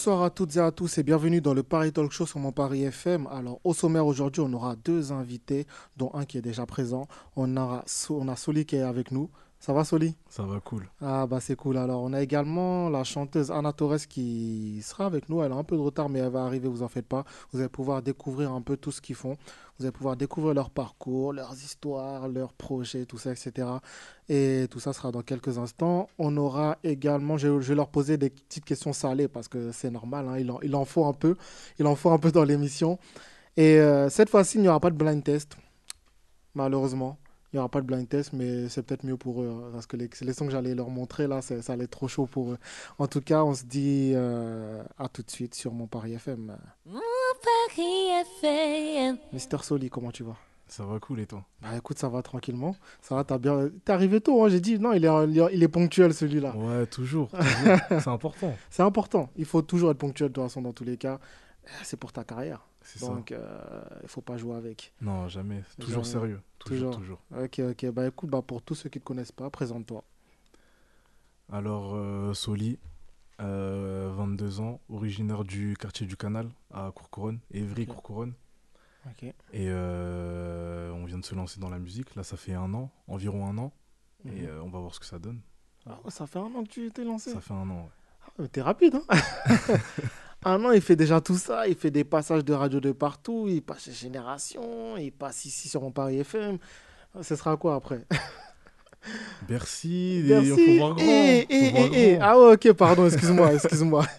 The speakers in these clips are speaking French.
Bonsoir à toutes et à tous et bienvenue dans le Paris Talk Show sur mon Paris FM. Alors au sommaire aujourd'hui on aura deux invités dont un qui est déjà présent. On, aura, on a Soli qui est avec nous. Ça va Soli? Ça va cool. Ah bah c'est cool. Alors on a également la chanteuse Anna Torres qui sera avec nous. Elle a un peu de retard mais elle va arriver, vous en faites pas. Vous allez pouvoir découvrir un peu tout ce qu'ils font. Vous allez pouvoir découvrir leur parcours, leurs histoires, leurs projets, tout ça, etc. Et tout ça sera dans quelques instants. On aura également, je, vais leur poser des petites questions salées parce que c'est normal, hein, il, en, il en faut un peu. Il en faut un peu dans l'émission. Et euh, cette fois-ci, il n'y aura pas de blind test, malheureusement. Il n'y aura pas de blind test, mais c'est peut-être mieux pour eux. hein, parce que les, les sons que j'allais leur montrer, là, ça allait être trop chaud pour eux. En tout cas, on se dit euh, à tout de suite sur mon Paris FM. Mon Paris FM. Mister Soli, comment tu vas? Ça va cool et toi Bah écoute, ça va tranquillement. Ça va, t'as bien... T'es arrivé tôt, hein, j'ai dit. Non, il est, il est- il est ponctuel celui-là. Ouais, toujours. toujours. C'est important. C'est important. Il faut toujours être ponctuel de toute façon dans tous les cas. Euh, C'est pour ta carrière. Donc, euh, il faut pas jouer avec. Non, jamais. Toujours Jamais. sérieux. Toujours, Toujours. toujours. Ok, ok. Bah écoute, bah, pour tous ceux qui ne te connaissent pas, présente-toi. Alors, euh, Soli, euh, 22 ans, originaire du quartier du Canal à Courcouronne, Évry, Ok. Courcouronne. Ok. Et euh, on vient de se lancer dans la musique. Là, ça fait un an, environ un an. Et Mhm. on va voir ce que ça donne. Ah ça fait un an que tu t'es lancé. Ça fait un an, ouais. Ah, T'es rapide, hein Un an, il fait déjà tout ça. Il fait des passages de radio de partout. Il passe chez Génération. Il passe ici sur mon Paris FM. Ce sera quoi après? Bercy, Merci. il faut voir grand. Eh, faut eh, eh, grand. Ah ouais, ok, pardon, excuse-moi, excuse-moi.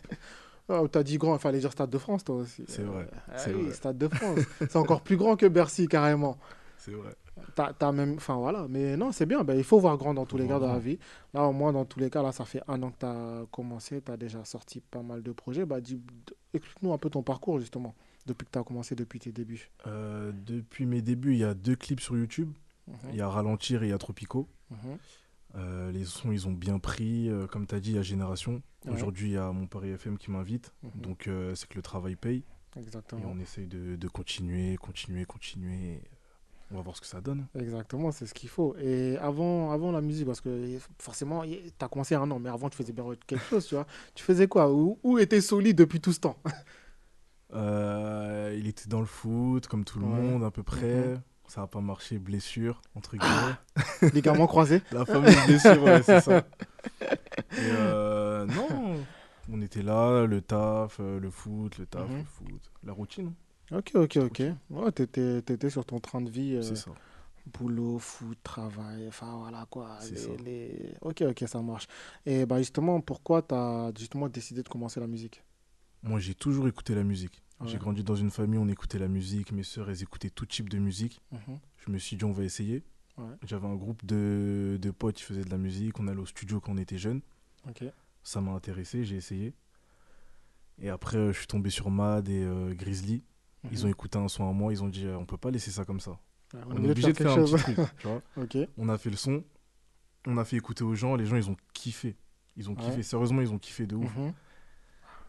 Oh, T'as dit grand, il fallait dire Stade de France, toi aussi. C'est vrai, Ah oui, vrai. Stade de France. C'est encore plus grand que Bercy, carrément. C'est vrai. T'as, t'as même... Enfin, voilà. Mais non, c'est bien. Ben, il faut voir grand dans tous les cas dans la vie. Là, au moins, dans tous les cas, là, ça fait un an que tu as commencé. Tu as déjà sorti pas mal de projets. Bah, dis... Explique-nous un peu ton parcours, justement, depuis que tu as commencé, depuis tes débuts. Euh, depuis mes débuts, il y a deux clips sur YouTube. Mhm, Il y a Ralentir et il y a Tropico. mhm. Euh, les sons, ils ont bien pris. euh, comme tu as dit, il y a Génération. Ouais. Aujourd'hui, il y a Mon Paris FM qui m'invite. Mhm. Donc, c'est que le travail paye. Et Exactement. on essaye de, de continuer, continuer, continuer. On va voir ce que ça donne. Exactement, c'est ce qu'il faut. Et avant, avant la musique, parce que forcément, tu as commencé un an, mais avant, tu faisais bien quelque chose, tu vois. Tu faisais quoi? Où, où était Soli depuis tout ce temps? Euh, il était dans le foot, comme tout le Ouais. monde, à peu près. Mhm. Ça n'a pas marché, blessure, entre guillemets. Ligaments croisés La fameuse blessure, ouais, c'est ça. Et euh, non, on était là, le taf, euh, le foot, le taf, Mhm. le foot, la routine, Ok, ok, ok. Ouais, t'étais, t'étais sur ton train de vie. euh, c'est ça. boulot, foot, travail, enfin voilà quoi. Les- ça. les- Ok, ok, ça marche. Et bah justement, pourquoi tu as justement décidé de commencer la musique? Moi, j'ai toujours écouté la musique. Ouais. J'ai grandi dans une famille, on écoutait la musique. Mes sœurs, elles écoutaient tout type de musique. Mhm. Je me suis dit, on va essayer. Ouais. J'avais un groupe de, de potes qui faisaient de la musique. On allait au studio quand on était jeunes. Ok. Ça m'a intéressé, j'ai essayé. Et après, euh, je suis tombé sur Mad et euh, Grizzly. Ils ont écouté un son à moi. Ils ont dit, on peut pas laisser ça comme ça. On est obligé de faire un quelque petit truc. tu vois. ok. On a fait le son. On a fait écouter aux gens. Les gens, ils ont kiffé. Ils ont Ouais. kiffé. Sérieusement, ils ont kiffé de ouf. Mhm.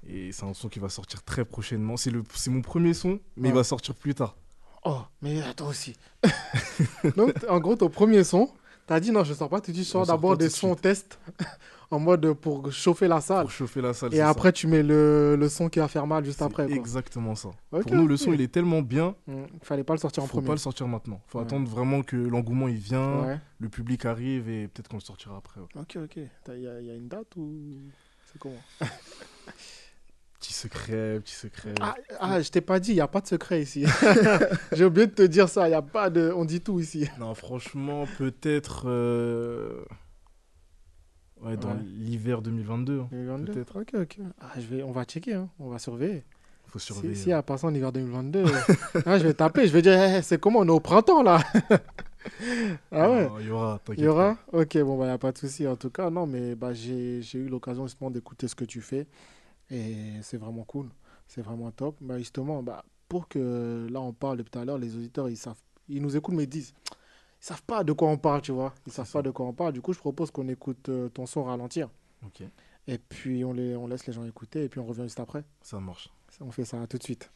Et c'est un son qui va sortir très prochainement. C'est le, c'est mon premier son, mais il va sortir plus tard. Oh, mais toi aussi. Donc, en gros, ton premier son, tu as dit non, je sors pas. Tu dis, je sors Je sors d'abord des tout de sons suite. test en mode pour chauffer la salle. Pour chauffer la salle. Et après, tu mets le, le son qui va faire mal juste après. Quoi. exactement ça. Pour nous, le son, il est tellement bien. Mm, Fallait pas le sortir en faut premier. pas le sortir maintenant. Faut Ouais. attendre vraiment que l'engouement il vient, Ouais. le public arrive et peut-être qu'on le sortira après. ouais. Ok, ok. Il y a une date ou c'est comment? Petit secret, petit secret. Ah, ah, je t'ai pas dit, il n'y a pas de secret ici. J'ai oublié de te dire ça, il a pas de... On dit tout ici. Non, franchement, peut-être. euh, Ouais, dans Ouais. l'hiver 2022. hein. 2022. Peut-être. Ok, ok. Ah, je vais... On va checker, hein. on va surveiller. faut Si, surveiller. si à passer en hiver 2022, ah, je vais taper, je vais dire, Eh, c'est comment, on est au printemps là? Ah ouais Il y aura, Il y aura? pas. Ok, bon, bah, il n'y a pas de souci. En tout cas, non, mais bah, j'ai eu l'occasion justement d'écouter ce que tu fais. Et c'est vraiment cool. C'est vraiment top. Bah, justement, bah, pour que là, on parle depuis tout à l'heure, les auditeurs, ils savent, ils nous écoutent, mais ils disent, ils savent pas de quoi on parle, tu vois. Ils savent pas de quoi on parle. Du coup, je propose qu'on écoute euh, ton son ralentir. Ok, Et puis, on, les, on laisse les gens écouter. Et puis, on revient juste après. ça marche. On fait ça tout de suite.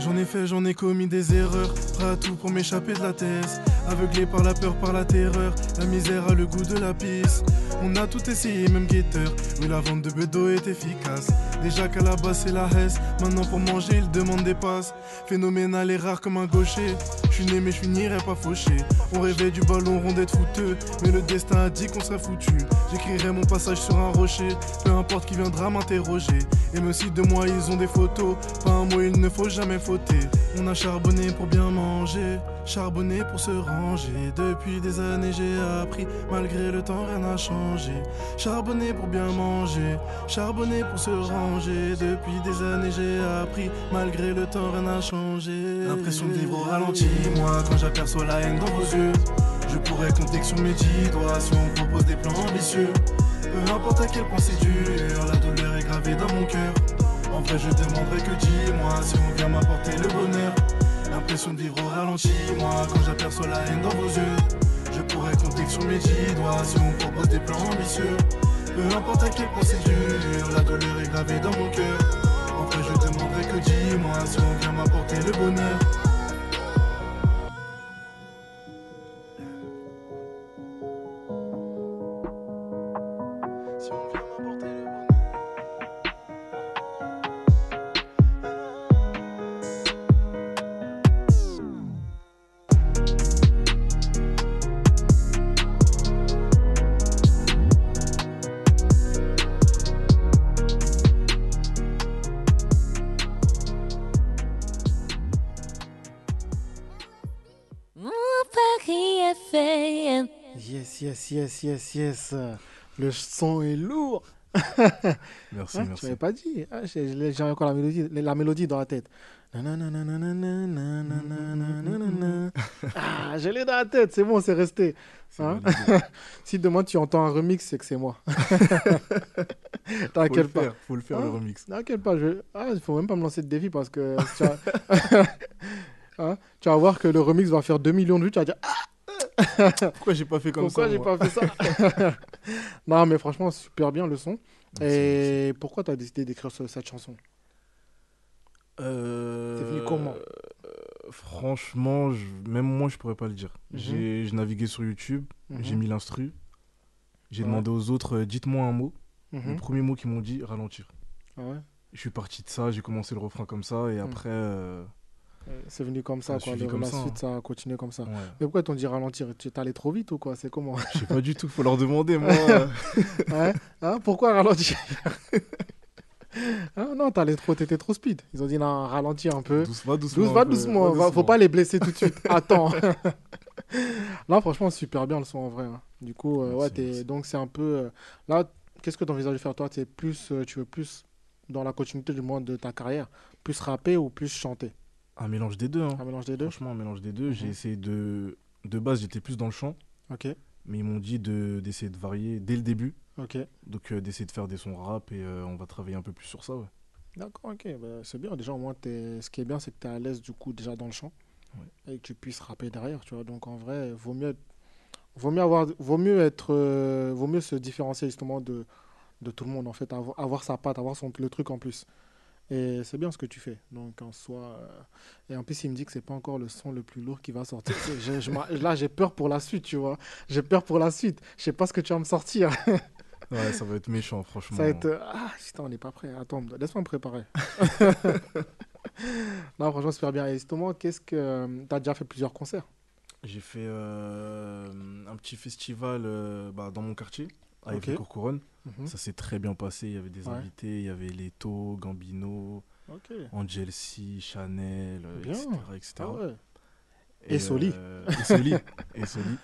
J'en ai fait, j'en ai commis des erreurs, prêt à tout pour m'échapper de la thèse. Aveuglé par la peur, par la terreur, la misère a le goût de la pisse. On a tout essayé, même guetteur. Oui, la vente de bedo est efficace. Déjà qu'à la base c'est la hesse, maintenant pour manger il demande des passes. Phénoménal et rare comme un gaucher. Mais je finirai pas fauché. On rêvait du ballon rond d'être fouteux, mais le destin a dit qu'on serait foutu. J'écrirai mon passage sur un rocher, peu importe qui viendra m'interroger. Et même si de moi ils ont des photos, pas un mot il ne faut jamais fauter. On a charbonné pour bien manger, charbonné pour se ranger. Depuis des années j'ai appris, malgré le temps rien n'a changé. Charbonné pour bien manger, charbonné pour se ranger. Depuis des années j'ai appris, malgré le temps rien n'a changé. L'impression de vivre au ralenti, moi quand j'aperçois la haine dans vos yeux. Je pourrais compter que sur mes dix doigts si on propose des plans ambitieux. Peu importe à quel point c'est dur, la douleur est gravée dans mon cœur. En vrai, je demanderais que dis-moi si on vient m'apporter le bonheur. L'impression de vivre au ralenti, moi, quand j'aperçois la haine dans vos yeux. Je pourrais compter que sur mes dix doigts si on propose des plans ambitieux. Peu importe à quel point c'est dur, la douleur est gravée dans mon cœur. En vrai, je demanderais que dis-moi si on vient m'apporter le bonheur. yes, yes. Le son est lourd. merci, merci. Tu m'avais pas dit. J'ai encore la mélodie, la mélodie dans la tête. Ah, je l'ai dans la tête, c'est bon, c'est resté. Si demain tu entends un remix, c'est que c'est moi. T'inquiète pas. Faut le faire, le remix. T'inquiète pas, je... ah, faut même pas me lancer de défi parce que tu vas... Voir que le remix va faire 2 millions de vues, tu vas dire... Pourquoi j'ai pas fait comme pourquoi ça j'ai moi pas fait ça Non, mais franchement, super bien le son. Merci, merci. Et pourquoi tu as décidé d'écrire ce- cette chanson? Euh, C'est venu comment? euh, Franchement, je- même moi, je pourrais pas le dire. Mhm. J'ai j'ai navigué sur YouTube, j'ai Mhm, mis l'instru. J'ai Ouais. demandé aux autres, euh, dites-moi un mot. mhm. Le premier mot qu'ils m'ont dit, ralentir. Ah ouais? Je suis parti de ça, j'ai commencé le refrain comme ça, et après. Euh, C'est venu comme ça, quoi. comme la ça, suite, hein. ça a continué comme ça. ouais. Mais pourquoi t'ont dit ralentir? Tu t'allais trop vite ou quoi? C'est comment? Je sais pas du tout, faut leur demander, moi. euh, Hein? Hein? Pourquoi ralentir? Ah Non, t'allais trop, t'étais trop speed. Ils ont dit non, ralentir un peu. douce, va doucement. Douce, va doucement, va va- faut pas les blesser tout de suite. Attends. là, franchement, super bien le son en vrai. hein. Du coup, euh, ouais, merci. donc c'est un peu. euh, Là, qu'est-ce que tu envisages de faire toi? T'es plus, euh, Tu veux plus, dans la continuité du moins de ta carrière, plus rapper ou plus chanter? Un mélange des deux, hein. Un mélange des deux Franchement, un mélange des deux. J'ai Mhm. essayé de. De base, j'étais plus dans le chant, Ok, mais ils m'ont dit de- d'essayer de varier dès le début. ok. Donc, euh, d'essayer de faire des sons rap, et euh, on va travailler un peu plus sur ça, ouais. D'accord, ok. bah, c'est bien. Déjà, au moins, t'es- ce qui est bien, c'est que tu es à l'aise du coup déjà dans le chant Ouais. et que tu puisses rapper derrière, tu vois. Donc, en vrai, vaut mieux, vaut mieux, avoir, vaut mieux, être, euh, vaut mieux se différencier justement de, de tout le monde, en fait. Avoir, avoir sa patte, avoir son, le truc en plus. Et c'est bien ce que tu fais. Donc, en soi. euh, Et en plus, il me dit que c'est pas encore le son le plus lourd qui va sortir. Je- je là, j'ai peur pour la suite, tu vois. J'ai peur pour la suite. Je sais pas ce que tu vas me sortir. Ouais, ça va être méchant, franchement. Ça va être. Ah, putain, on n'est pas prêt. Attends, laisse-moi me préparer. non, franchement, super bien. Et justement, qu'est-ce que. Tu as déjà fait plusieurs concerts? J'ai fait euh, un petit festival euh, bah, dans mon quartier, à Ok. Couronne. Mhm. Ça s'est très bien passé. Il y avait des Ouais. invités, il y avait Leto, Gambino, Ok. Angel C, Chanel, euh, Bien. etc. etc. Ah ouais. Et Soli. euh, et Soli. et Soli.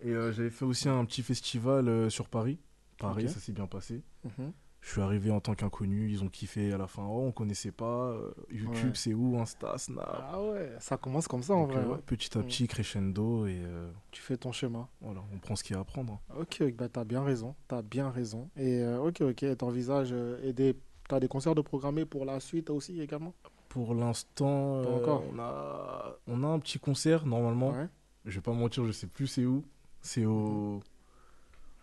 Et euh, j'avais fait aussi un petit festival euh, sur Paris. Paris, ça s'est bien passé. Mhm. Je suis arrivé en tant qu'inconnu, ils ont kiffé à la fin. Oh, on connaissait pas. euh, YouTube, Ouais. c'est où Insta, Snap. Ah ouais, ça commence comme ça en Donc, vrai. euh, ouais, hein. petit à Mm. petit, crescendo, et euh, Tu fais ton schéma. voilà, on prend ce qu'il y a à apprendre. Ok, ok, bah t'as bien raison, t'as bien raison. Et euh, ok, ok, t'envisages euh, et des, t'as des concerts de programmés pour la suite aussi également? Pour l'instant, on, a, on a un petit concert normalement. Ouais. Je vais pas mentir, je sais plus c'est où. C'est au,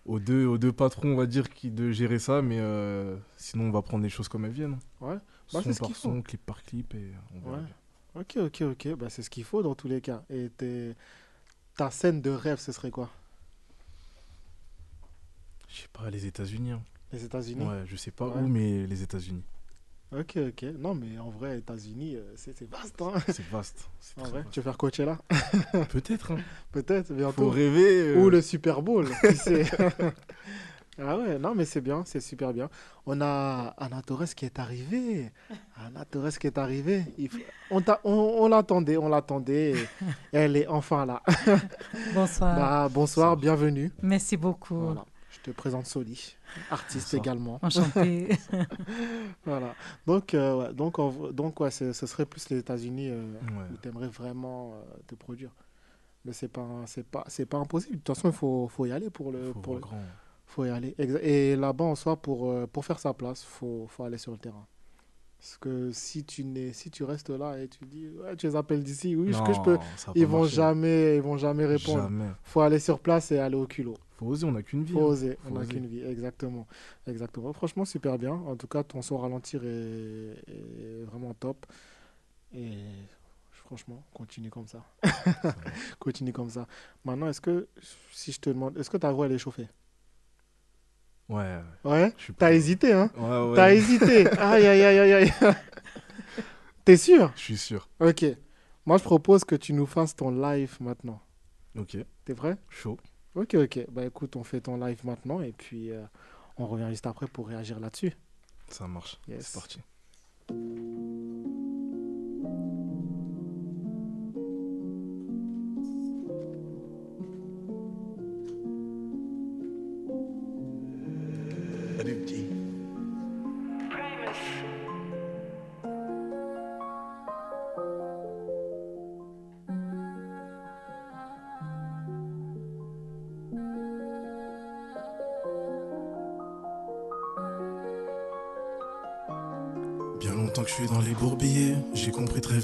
aux, deux, aux deux patrons, on va dire, qui de gérer ça, mais euh, sinon on va prendre les choses comme elles viennent. Ouais. Bah, son ce par son, clip par clip, et on verra Ouais. bien. Ok, ok, ok, bah c'est ce qu'il faut dans tous les cas. Et ta scène de rêve, ce serait quoi? Je sais pas, les États-Unis. hein. Les États-Unis? Ouais, je sais pas Ouais. où, mais les États-Unis. Ok, ok. Non, mais en vrai, États-Unis, euh, c'est c'est vaste. Hein C'est vaste. C'est en très vrai, vaste. tu veux faire Coachella? Peut-être. hein. Peut-être, Faut bientôt. rêver. euh, Ou le Super Bowl, qui sait. Ah ouais, non, mais c'est bien, c'est super bien. On a Anna Torres qui est arrivée. Anna Torres qui est arrivée. Il faut- On, t'a- on, on l'attendait, on l'attendait. et Elle est enfin là. Bonsoir. Bah, bonsoir, bienvenue. Merci beaucoup. Voilà. Je te présente Soli, artiste Bonsoir. également. Enchantée. Voilà. Donc, euh, ouais, donc, donc ouais, ce serait plus les États-Unis euh, Ouais. où tu aimerais vraiment euh, te produire. Mais c'est pas, c'est pas, c'est pas impossible. De toute façon, il faut, faut y aller pour le, Faut pour le, grand. faut y aller. Et là-bas, en soi, pour, pour faire sa place, faut, faut aller sur le terrain. Parce que si tu, n'es, si tu restes là et tu dis, ouais, tu les appelles d'ici, oui, ce que je peux, Non, ils vont, marcher. jamais, ils vont jamais répondre. Jamais. faut aller sur place et aller au culot. Faut oser, on n'a qu'une vie. faut hein. oser, faut on n'a qu'une vie. Exactement. Exactement. Franchement, super bien. En tout cas, ton son ralentir est, est vraiment top. Et franchement, continue comme ça. continue comme ça. Maintenant, est-ce que, si je te demande, est-ce que ta voix, elle est chauffée? Ouais. Ouais? T'as prêt. hésité, hein? Ouais, ouais. T'as hésité. Aïe, aïe, aïe, aïe, aïe. T'es sûr? Je suis sûr. Ok. Moi, je propose que tu nous fasses ton live maintenant. Ok. T'es prêt? Chaud. Ok, ok. Bah écoute, on fait ton live maintenant et puis euh, on revient juste après pour réagir là-dessus. Ça marche. Yes. C'est parti.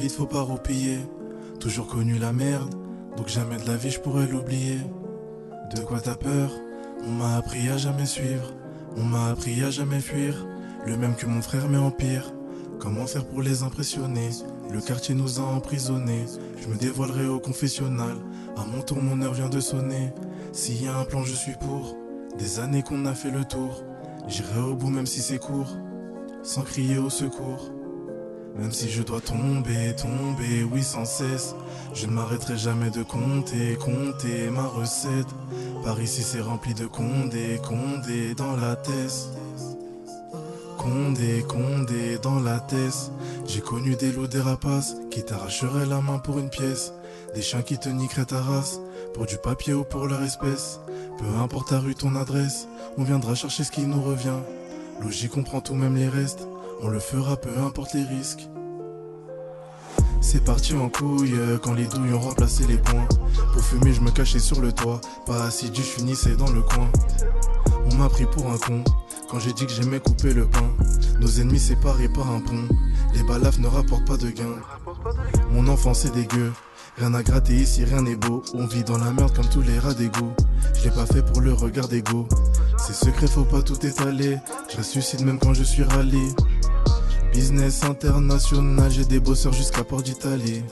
Vite, faut pas roupiller. Toujours connu la merde, donc jamais de la vie je pourrais l'oublier. De quoi t'as peur? On m'a appris à jamais suivre, on m'a appris à jamais fuir. Le même que mon frère mais en pire. Comment faire pour les impressionner? Le quartier nous a emprisonnés. Je me dévoilerai au confessionnal. À mon tour, mon heure vient de sonner. S'il y a un plan, je suis pour. Des années qu'on a fait le tour. J'irai au bout même si c'est court sans crier au secours. Même si je dois tomber, tomber, oui sans cesse, je ne m'arrêterai jamais de compter, compter ma recette. Par ici c'est rempli de condé, condé dans la tête. Condé, condé dans la tête. J'ai connu des loups, des rapaces qui t'arracheraient la main pour une pièce. Des chiens qui te niqueraient ta race pour du papier ou pour leur espèce. Peu importe ta rue, ton adresse, on viendra chercher ce qui nous revient. Logique, on prend tout, même les restes. On le fera, peu importe les risques. C'est parti en couille quand les douilles ont remplacé les points. Pour fumer, je me cachais sur le toit. Pas assidu, je finissais dans le coin. On m'a pris pour un con quand j'ai dit que j'aimais couper le pain. Nos ennemis séparés par un pont. Les balafres ne rapportent pas de gain. Mon enfance est dégueu. Rien à gratter ici, rien n'est beau. On vit dans la merde comme tous les rats d'égout. Je l'ai pas fait pour le regard d'ego. C'est secret, faut pas tout étaler. Je ressuscite même quand je suis rallye. Business international, j'ai des bosseurs jusqu'à Port d'Italie.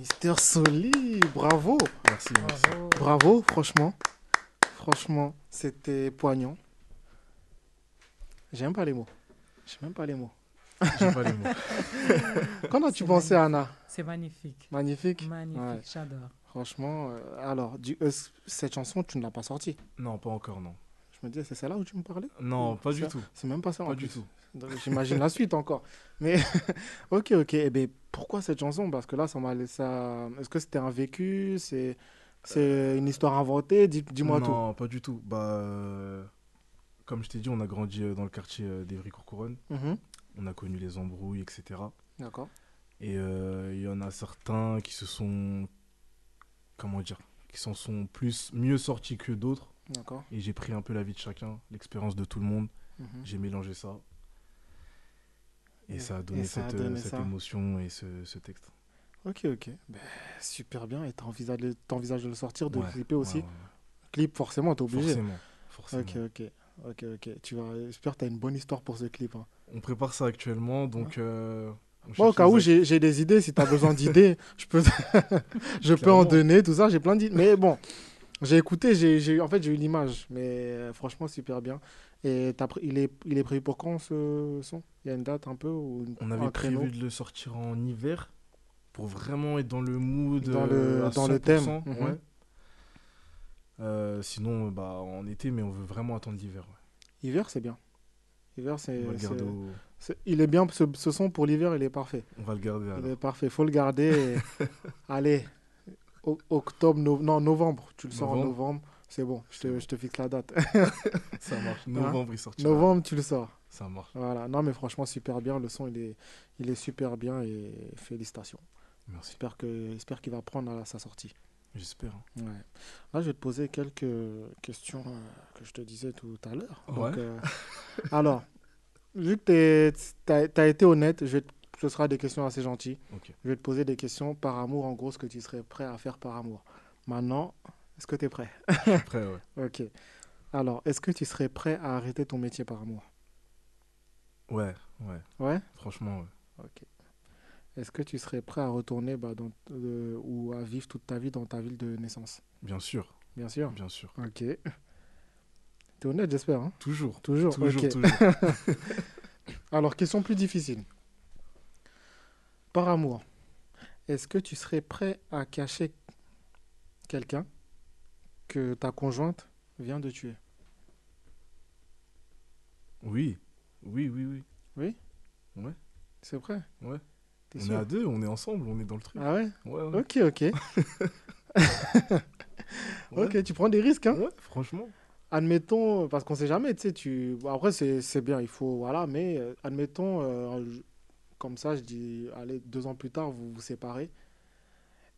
Mister Soli. Bravo. Merci, merci. Bravo. Bravo, franchement. Franchement, c'était poignant. J'aime pas les mots. J'aime même pas les mots. J'ai pas les mots. Qu'en as-tu pensé, Anna C'est magnifique. Magnifique? Magnifique, Ouais. j'adore. Franchement, euh, alors, du, euh, cette chanson, tu ne l'as pas sortie? Non, pas encore, non. Je me disais, c'est celle-là où tu me parlais Non, pas du tout. C'est même pas ça. Pas du tout. J'imagine la suite encore. Mais, ok, ok. Eh ben, pourquoi cette chanson? Parce que là, ça m'a laissé. à- Est-ce que c'était un vécu? C'est c'est une histoire inventée? Dis- Dis-moi tout. Non, pas du tout. Bah, euh, comme je t'ai dit, on a grandi euh, dans le quartier euh, d'Evry-Courcouronnes. Mhm. On a connu les embrouilles, etc. D'accord. Et euh, il y en a certains qui se sont. Comment dire Qui s'en sont plus, mieux sortis que d'autres. Et j'ai pris un peu la vie de chacun, l'expérience de tout le monde. Mhm. J'ai mélangé ça. Et, Et- ça a donné cette, euh, donné cette ça. émotion et ce, ce texte. Ok, ok. Ben, super bien. Et t'envisages de, t'envisages de le sortir, de le clipper aussi? ouais, ouais. Clip, forcément, t'es obligé. Forcément. forcément. Ok, ok. Ok, ok. Tu vas... J'espère que t'as une bonne histoire pour ce clip. hein. On prépare ça actuellement, donc. euh, Moi, au cas où j'ai des idées, si tu as besoin d'idées, je peux, je peux en donner, tout ça. J'ai plein d'idées. Mais bon, j'ai écouté, j'ai en fait, j'ai eu l'image. Mais euh, franchement, super bien. Et pr- il, est, il est prévu pour quand ce son? Il y a une date un peu ou une- On avait prévu de le sortir en hiver pour vraiment être dans le mood, Dans le- euh, à dans le thème, 100%, mhm. ouais. Euh, sinon, bah, en été, mais on veut vraiment attendre l'hiver. ouais. Hiver, c'est bien. Hiver, c'est. Au- Il est bien, ce, ce son pour l'hiver, il est parfait. On va le garder. Il alors. est parfait. faut le garder. et- Allez, octobre, no- non, novembre. Tu le sors en Novembre. C'est bon, je te, je te fixe la date. Ça marche. Novembre, il sortira. novembre, tu le sors. Ça marche. Voilà, non mais franchement super bien, le son il est, il est super bien et félicitations. Merci. J'espère qu'il va prendre à sa sortie. J'espère. hein. Ouais. Là je vais te poser quelques questions euh, que je te disais tout à l'heure. Ouais. euh, alors, vu que tu as, été honnête, je vais te- ce sera des questions assez gentilles. Je vais te poser des questions par amour, en gros ce que tu serais prêt à faire par amour. Maintenant, est-ce que tu es prêt Après, ouais. Ok. Alors, est-ce que tu serais prêt à arrêter ton métier par amour? Ouais, ouais. Ouais? Franchement, ouais. Ok. Est-ce que tu serais prêt à retourner bah, dans, euh, ou à vivre toute ta vie dans ta ville de naissance? Bien sûr. Bien sûr? Bien sûr. Ok. T'es honnête, j'espère. hein? Toujours. toujours. Toujours, toujours. Alors, question plus difficile. Par amour, est-ce que tu serais prêt à cacher quelqu'un que ta conjointe vient de tuer? Oui. Oui, oui, oui. Oui? Ouais. C'est vrai? Ouais. T'es On est à deux, on est ensemble, on est dans le truc. Ah ouais? Ouais, ouais. Ok, ok. Ouais. Ok, tu prends des risques, hein? Ouais, franchement. Admettons, parce qu'on sait jamais, tu sais, tu... après c'est c'est bien, il faut, voilà, mais euh, admettons, euh, comme ça, je dis, allez, deux ans plus tard, vous vous séparez.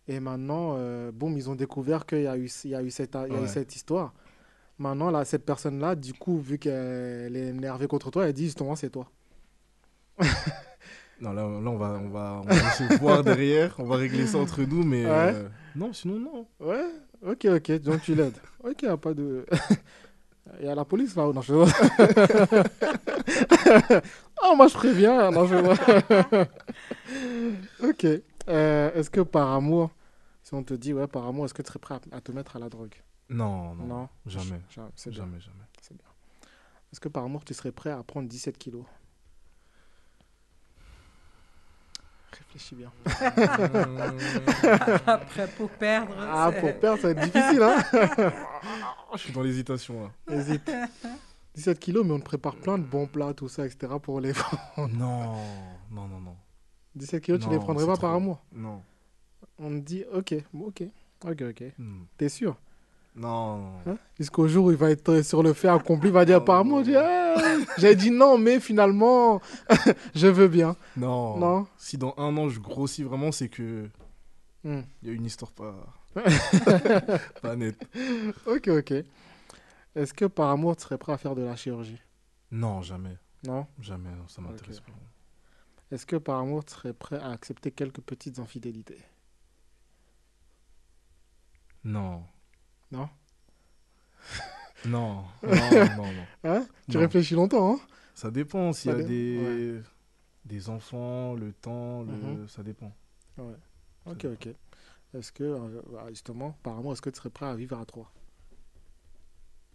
Et maintenant, euh, boum, ils ont découvert qu'il y a eu, il y a eu, cette, il y a eu Ouais. cette histoire. Maintenant, là, cette personne-là, du coup, vu qu'elle est énervée contre toi, elle dit justement, c'est toi. Non, là, là on, va, on, va, on va se voir derrière, on va régler ça entre nous, mais. Ouais. euh, non, sinon, non. Ouais, ok, ok, donc tu l'aides. Ok, pas de. Il y a la police là, non, je Ah, moi je préviens, non, je Ok. Euh, est-ce que par amour, si on te dit, ouais, par amour, est-ce que tu serais prêt à, à te mettre à la drogue? Non, non. Non, Jamais. Jamais, bien. Jamais, jamais. C'est bien. Est-ce que par amour, tu serais prêt à prendre 17 kilos? Réfléchis bien. Après, pour perdre. Ah, c'est- pour perdre, ça va être difficile, hein? Je suis dans l'hésitation là. Hésite. 17 kilos, mais on te prépare plein de bons plats, tout ça, etc. pour les Non, non, non, non. 17 kilos, tu Non, les prendrais pas par amour Non. On te dit, ok, ok, ok, ok. Hmm. T'es sûr? Non, hein? Jusqu'au jour où il va être sur le fait accompli, il va dire par amour, Ah, j'ai dit non, mais finalement, je veux bien. non. Non? Si dans un an je grossis vraiment, c'est que Hmm. il y a une histoire pas, pas nette. Ok, ok. Est-ce que par amour, tu serais prêt à faire de la chirurgie? Non, jamais. Non? Jamais, non, ça m'intéresse pas. Est-ce que par amour, tu serais prêt à accepter quelques petites infidélités? Non. Non? Non, non, non, non. Hein? Tu Non. réfléchis longtemps, hein? Ça dépend s'il y a dé- des... des enfants, le temps, le... Mhm. ça dépend. Ouais. Ok, ok. Est-ce que, euh, bah, justement, apparemment, est-ce que tu serais prêt à vivre à 3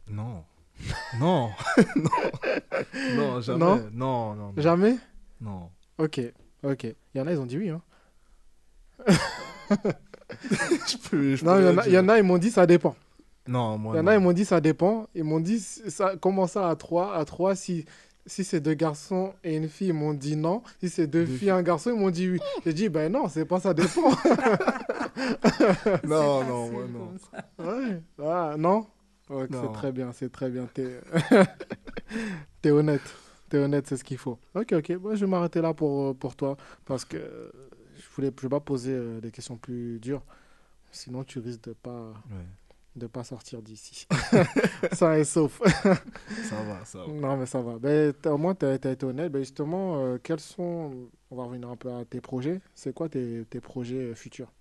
Non. non. non. Non, jamais. Non? Non, non, non. Jamais? Non. Ok, ok. Il y en a, ils ont dit oui. Hein. je peux, je Non, il y, en a, dire. il y en a, ils m'ont dit ça dépend. Non, moi. Il y en a, ils m'ont dit ça dépend. Ils m'ont dit ça, comment ça à 3 À 3, si, si c'est deux garçons et une fille, ils m'ont dit non. Si c'est deux, Deux filles et un garçon, ils m'ont dit oui. J'ai dit, ben non, c'est pas ça dépend. Non, non, moi, non. ouais. Ah, non? Ok, Non. C'est très bien, c'est très bien. T'es T'es honnête. T'es honnête, c'est ce qu'il faut. Ok, ok. Moi, je vais m'arrêter là pour, pour toi parce que euh, je voulais, je vais pas poser euh, des questions plus dures. Sinon, tu risques de pas, Ouais. de pas sortir d'ici. ça est sauf. Ça va, ça va. Non, mais ça va. Ben, t'as- au moins, tu as, été honnête. Ben, justement, euh, quels sont. On va revenir un peu à tes projets. C'est quoi tes, tes projets euh, futurs?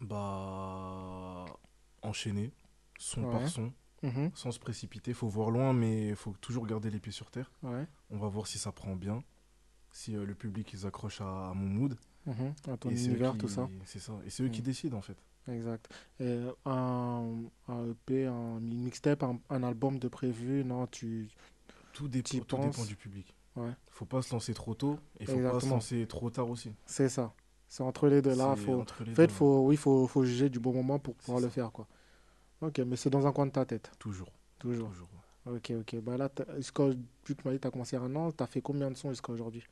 Bah. Enchaîner, son Ouais. par son, Mhm, sans se précipiter. Faut voir loin, mais il faut toujours garder les pieds sur terre. Ouais. On va voir si ça prend bien. Si euh, le public ils accroche à, à mon mood. mhm, À ton Et univers, qui- tout ça. C'est ça. Et c'est eux qui Mm. décident en fait. Exact. Et un, un EP, un mixtape, un, un album de prévu, non, tu. Tout, dépend, tout du public. Ouais. Faut pas se lancer trop tôt et faut pas se lancer trop tard aussi. C'est ça. C'est entre les deux. Là, faut. En fait, deux, ouais. faut, oui, faut, faut juger du bon moment pour pouvoir le faire, quoi. Ok, mais c'est dans un coin de ta tête, Toujours. toujours. toujours. Ok, ok. Bah là, jusqu'à- tu m'as dit tu as commencé à un an, tu as fait combien de sons jusqu'à aujourd'hui?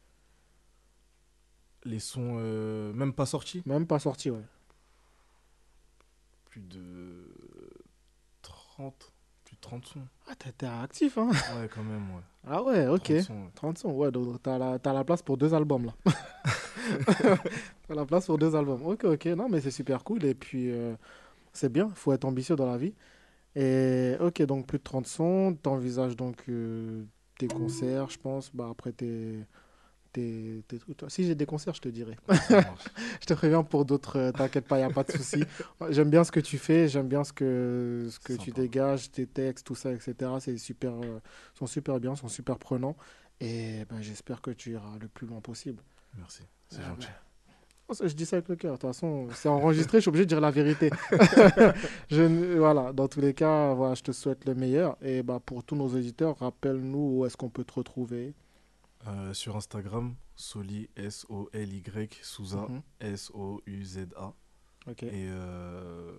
Les sons euh, même pas sortis? Même pas sorti, ouais. Plus de 30. Plus de 30 sons. Ah, t'es actif, hein? Ouais, quand même, ouais. Ah ouais, ok. 30 sons, ouais. 30 sons, ouais, donc t'as la, la place pour deux albums, là. t'as la place pour deux albums. Ok, ok, non, mais c'est super cool. Et puis, euh, c'est bien, il faut être ambitieux dans la vie. Et ok, donc plus de 30 sons. T'envisages donc euh, tes concerts, je pense. Bah, après, tes, tes, tes trucs. Si j'ai des concerts, je te dirai. Je te préviens pour d'autres, euh, t'inquiète pas, il n'y a pas de souci. J'aime bien ce que tu fais, j'aime bien ce que, ce que tu dégages, tes textes, tout ça, etc. C'est super, euh, sont super bien, sont super prenants. Et ben, j'espère que tu iras le plus loin possible. Merci. C'est gentil. Je dis ça avec le cœur. De toute façon, c'est enregistré, je suis obligé de dire la vérité. je, voilà, dans tous les cas, voilà, je te souhaite le meilleur. Et bah, pour tous nos auditeurs, rappelle-nous où est-ce qu'on peut te retrouver. Euh, sur Instagram, Soli, S-O-L-Y, Souza, Mhm. S-O-U-Z-A. Ok. Et euh,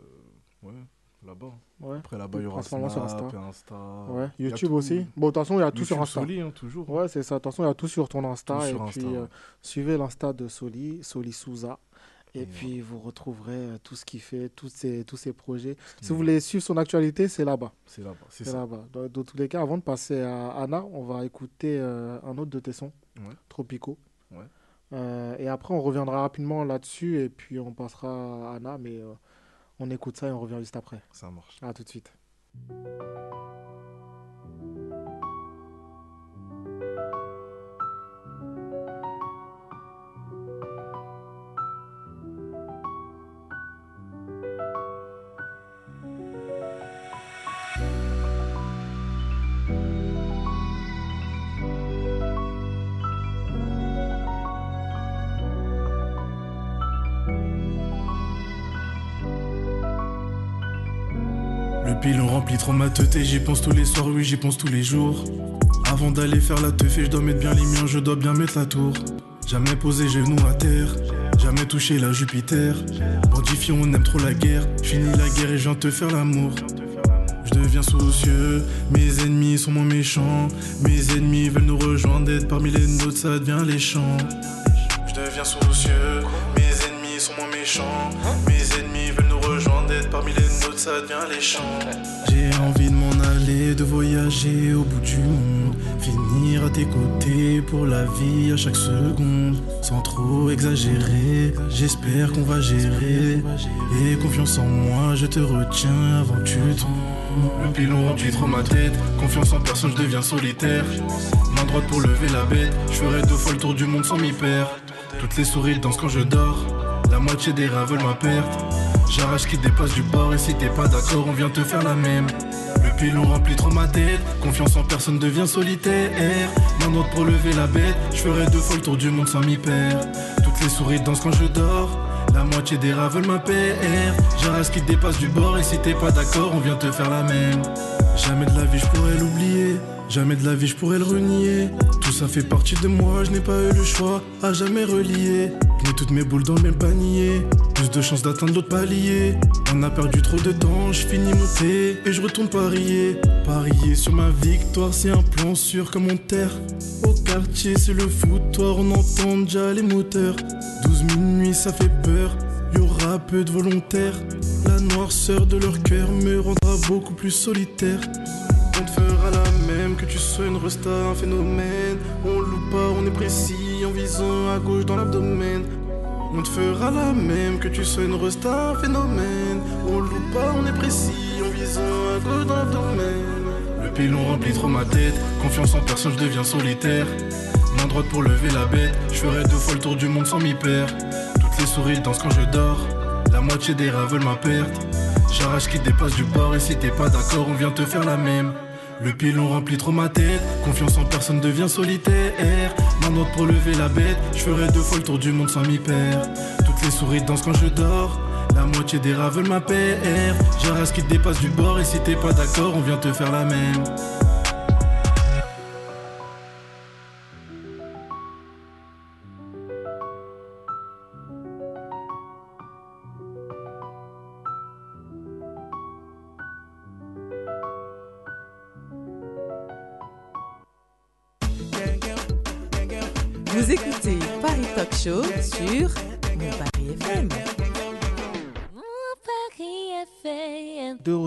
là-bas. Ouais. Après, là-bas, il y aura Principalement sur Snap, Insta. Insta. Ouais. YouTube tout. aussi. Bon, façon, il y a tout sur Insta. Soli, hein, toujours. Ouais, c'est ça. Attention, il y a tout sur ton Insta. Tout et Insta, puis, euh, suivez l'Insta de Soli, Soli Souza. Et, puis, vous retrouverez euh, tout ce qu'il fait, tous ses, tous ses projets. Si vous voulez suivre son actualité, c'est là-bas. C'est là-bas, c'est ça. là-bas. Dans, dans tous les cas, avant de passer à Anna, on va écouter euh, un autre de tes sons, Ouais. Tropicaux. Ouais. Euh, et après, on reviendra rapidement là-dessus et puis on passera à Anna, mais euh, on écoute ça et on revient juste après. Ça marche. À tout de suite. Le pilon rempli trop ma tête j'y pense tous les soirs, oui j'y pense tous les jours. Avant d'aller faire la teuf et je dois mettre bien les miens, je dois bien mettre la tour. Jamais posé genou à terre, jamais touché la Jupiter. Bandifié, on aime trop la guerre. Fini la guerre et je viens te faire l'amour. Je deviens soucieux, mes ennemis sont moins méchants. Mes ennemis veulent nous rejoindre, parmi les nôtres, ça devient les champs. Je deviens soucieux, mes ennemis sont moins méchants. Parmi les nôtres, ça devient les champs. J'ai envie de m'en aller, de voyager au bout du monde. Finir à tes côtés pour la vie à chaque seconde. Sans trop exagérer, j'espère qu'on va gérer. Et confiance en moi, je te retiens avant que tu tombes. Le pilon remplit trop ma tête, confiance en personne, je deviens solitaire. Main droite pour lever la bête, je ferai deux fois le tour du monde sans m'y perdre. Toutes les souris dansent quand je dors, la moitié des rats veulent ma perte. J'arrache qui dépasse du bord et si t'es pas d'accord, on vient te faire la même. Le pilon remplit trop ma tête, confiance en personne devient solitaire. Main droite pour lever la bête, je ferai deux fois le tour du monde sans m'y perdre. Toutes les souris dansent quand je dors, La moitié des rats veulent ma. J'ai un qui dépasse du bord et si t'es pas d'accord, on vient te faire la même. Jamais de la vie je pourrais l'oublier. Jamais de la vie je pourrais le renier. Tout ça fait partie de moi, je n'ai pas eu le choix à jamais relier. Je mets toutes mes boules dans le même. Plus de chances d'atteindre l'autre palier. On a perdu trop de temps, je finis mon thé et je retourne parier. Parier sur ma victoire, c'est un plan sûr comme mon terre. Au quartier, c'est le foutoir, on entend déjà les moteurs. 12 minuit, ça fait peur. Y aura peu de volontaires. La noirceur de leur cœur me rendra beaucoup plus solitaire. On que tu sois une resta, un phénomène. On loupe pas, on est précis en visant à gauche dans l'abdomen. On te fera la même que tu sois une resta, un phénomène. On loupe pas, on est précis en visant à gauche dans l'abdomen. Le pilon remplit trop ma tête, confiance en personne, je deviens solitaire. Main droite pour lever la bête, je ferai deux fois le tour du monde sans m'y perdre. Toutes les souris dansent quand je dors, la moitié des rats veulent ma perte. J'arrache qui dépasse du bord et si t'es pas d'accord, on vient te faire la même. Le pilon remplit trop ma tête, confiance en personne devient solitaire. Main droite pour lever la bête, je ferai deux fois le tour du monde sans m'y perdre. Toutes les souris dansent quand je dors, la moitié des rats veulent ma PR. J'arrache qui dépasse du bord et si t'es pas d'accord, on vient te faire la même.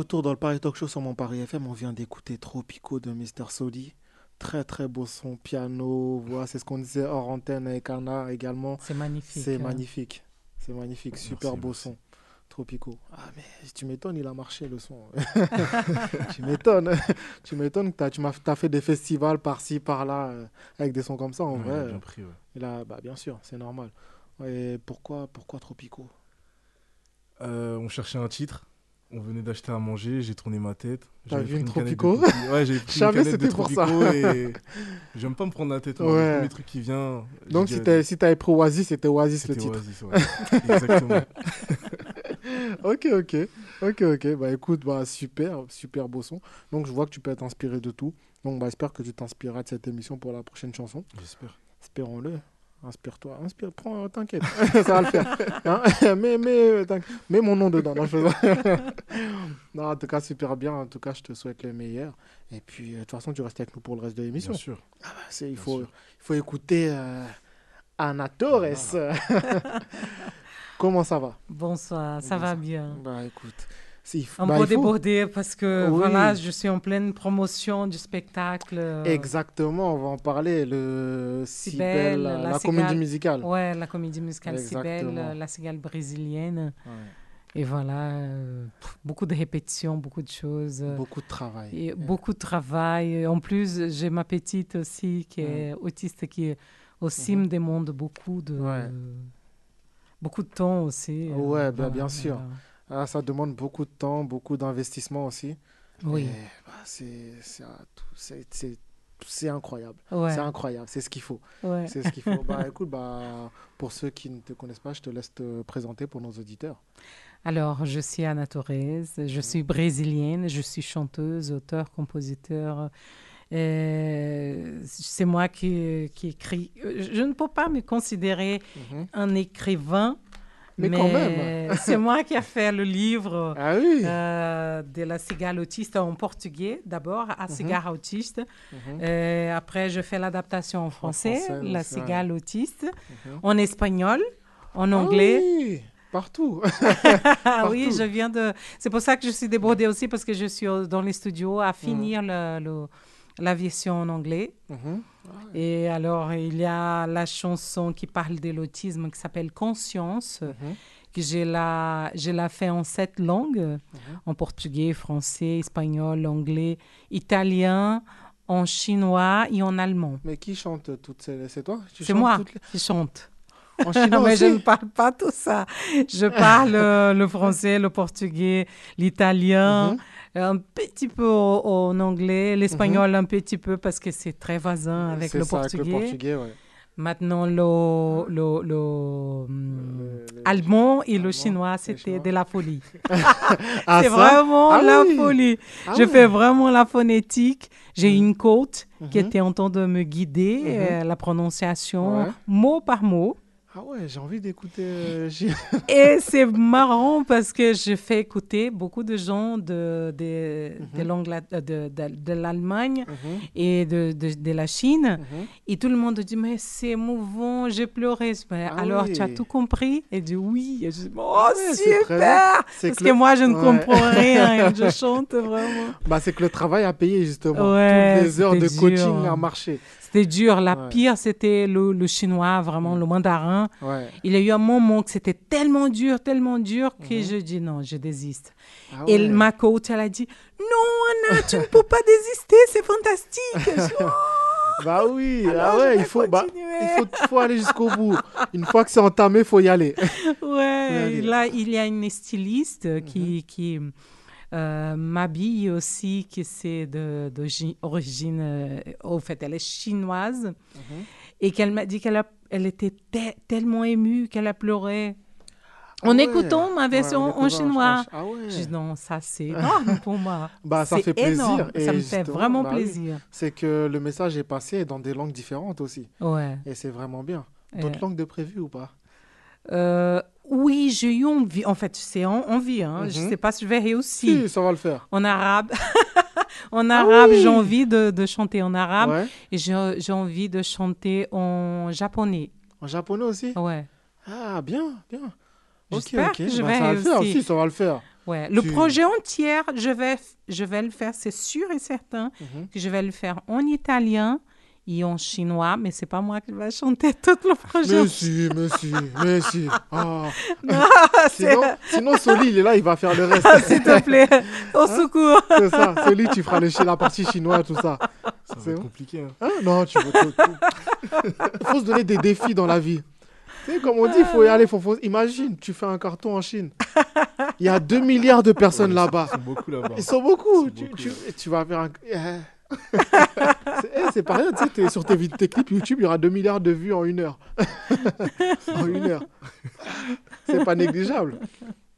Retour dans le Paris Talk Show sur mon Paris FM, on vient d'écouter Tropico de Mr. Sodi. Très très beau son, piano, voix, c'est ce qu'on disait hors antenne avec Anna également. C'est magnifique. C'est hein. magnifique, c'est magnifique, super beau merci. son. Tropico. Ah mais tu m'étonnes, il a marché le son. tu m'étonnes, tu m'étonnes que tu m'as as fait des festivals par-ci, par-là euh, avec des sons comme ça en Ouais, il a vrai. bien pris, ouais. Il a- bah, bien sûr, c'est normal. Et pourquoi, pourquoi Tropico? Euh, on cherchait un titre. On venait d'acheter à manger, j'ai tourné ma tête. T'as J'avais vu une de Tropico Tropi- Ouais, j'ai pris une canette de pour ça. Et j'aime pas me prendre la tête. moi. Ouais. Le premier truc qui vient. Donc si t'avais si pris Oasis, c'était Oasis le titre. Oasis, ouais. Exactement. ok, ok, ok, ok. Bah écoute, bah super, super beau son. Donc je vois que tu peux être inspiré de tout. Donc bah j'espère que tu t'inspireras de cette émission pour la prochaine chanson. J'espère. Espérons-le. Inspire-toi, inspire, prends, t'inquiète, ça va le faire. Hein mais, mais, t'inquiète. mets mon nom dedans. Non, je non, en tout cas, super bien. En tout cas, je te souhaite le meilleur. Et puis, euh, de toute façon, tu restes avec nous pour le reste de l'émission. Bien sûr. C'est- il, bien faut, sûr. il faut écouter euh, Anna Torres. Comment ça va? Bonsoir, ça va bien. Bah écoute, faut- Un bah, peu débordé parce que Oui. voilà, je suis en pleine promotion du spectacle. euh, Exactement, on va en parler. Le Cybèle, la, la la cigale. comédie musicale. Ouais, la comédie musicale Cybèle, la cigale brésilienne. Ouais. Et voilà, euh, beaucoup de répétitions, beaucoup de choses. euh, Beaucoup de travail. Et beaucoup de travail. En plus, j'ai ma petite aussi qui est autiste, qui aussi Mhm. me demande beaucoup de, beaucoup de temps aussi. euh, Ouais, bah, voilà, bien sûr. Ah, ça demande beaucoup de temps, beaucoup d'investissement aussi. Oui. Bah, c'est incroyable. Ouais. C'est incroyable, c'est ce qu'il faut. Ouais. C'est ce qu'il faut. bah écoute, bah, pour ceux qui ne te connaissent pas, je te laisse te présenter pour nos auditeurs. Alors, je suis Anna Torres, je suis brésilienne, je suis chanteuse, auteur, compositeur. C'est moi qui, qui écris. euh, Je ne peux pas me considérer Mhm. un écrivain, Mais mais, quand même. c'est moi qui a fait le livre Ah oui euh, de la cigale autiste en portugais d'abord, à cigare autiste. Mhm. Euh, après, je fais l'adaptation en français, français, la ouais. cigale autiste, Mhm. en espagnol, en Ah anglais. oui, partout. Oui, je viens de. C'est pour ça que je suis débordée aussi parce que je suis dans les studios à finir le- le- l'aviation en anglais. Mhm. Et alors, il y a la chanson qui parle de l'autisme qui s'appelle Conscience, Mhm. que j'ai la, je l'ai fait en sept langues, Mhm. en portugais, français, espagnol, anglais, italien, en chinois et en allemand. Mais qui chante toutes ces... C'est toi C'est moi les- qui chante. En chinois mais je aussi ne parle pas tout ça. Je parle euh, le français, le portugais, l'italien. Un petit peu en anglais, l'espagnol un petit peu parce que c'est très voisin avec le ça, avec portugais. le portugais, ouais. Maintenant, le, le, le, allemand et le chinois, c'était de la folie. Ah, c'est vraiment Ah la oui. folie. Ah je fais vraiment la phonétique. J'ai Mhm. une coach qui Mhm. était en train de me guider, Mhm. euh, la prononciation Ouais. mot par mot. Ah ouais, j'ai envie d'écouter. euh, Gilles. Et c'est marrant parce que je fais écouter beaucoup de gens de, de, de Mhm. l'Angla- euh, de, de- de l'Allemagne Mhm, et de, la Chine. mhm. Et tout le monde dit, mais c'est émouvant, j'ai pleuré. Ah Alors, tu as tout compris? Et dit oui. Et je dis, oh, Ah ouais, très bien. super Parce que le- moi, je ne Ouais. comprends rien. je chante vraiment. Bah, c'est que le travail a payé, justement. Ouais, Toutes les heures de coaching a marché. C'était dur. La Ouais. pire, c'était le, le chinois, vraiment, le mandarin. Ouais. Il y a eu un moment que c'était tellement dur, tellement dur que Mhm. je dis non, je désiste. Ah Et ma coach, elle a dit non, Anna, tu ne peux pas désister, c'est fantastique. Je Oh, Bah oui, Alors, ah ouais, il faut, bah, il faut, faut aller jusqu'au bout. Une fois que c'est entamé, il faut y aller. ouais, là, il y a une styliste qui, qui euh, m'habille aussi, qui c'est de- d'origine, euh, au fait, elle est chinoise, Mhm. et qu'elle m'a dit qu'elle a- elle était te- tellement émue qu'elle a pleuré. Ah En ouais. écoutant ma version en chinois. Ah ouais. Je dis non, ça c'est énorme pour moi. Bah, ça C'est fait plaisir. énorme. Et Ça me fait vraiment bah oui. plaisir. C'est que le message est passé dans des langues différentes aussi. Et c'est vraiment bien. D'autres langues de prévu ou pas? Euh, j'ai eu envie. En fait, c'est en- envie. Hein. Je Mhm. sais pas si je vais réussir. Si, ça va le faire. En arabe, en arabe, oui. j'ai envie de, de chanter en arabe Ouais. et j'ai envie de chanter en japonais. En japonais aussi? Ouais. Ah, bien, bien. Ok, ok. que je Bah, vais ça va le faire. réussir. Si, ça va le faire. Ouais. Le Tu- projet entier, je vais, je vais le faire, c'est sûr et certain Mhm. que je vais le faire en italien et en chinois, mais c'est pas moi qui vais chanter tout le projet. Mais si, mais si, mais si. Ah. Non, Sinon, sinon, Soli, il est là, il va faire le reste. S'il te plaît, au secours. C'est ça. Soli, tu feras le, la partie chinoise, tout ça. Ça va C'est être compliqué. hein. Hein non, tu veux. Il faut se donner des défis dans la vie. Tu sais, comme on dit, il faut y aller. Faut, faut- Imagine, tu fais un carton en Chine. Il y a 2 milliards de personnes Ouais, là-bas. Ils sont beaucoup là-bas. Ils sont beaucoup. Ils sont Tu, beaucoup, tu- tu vas faire un. Eh. c'est pas rien, tu sais, t'es- sur tes, tes clips YouTube, il y aura 2 milliards de vues en une heure. en une heure. C'est pas négligeable.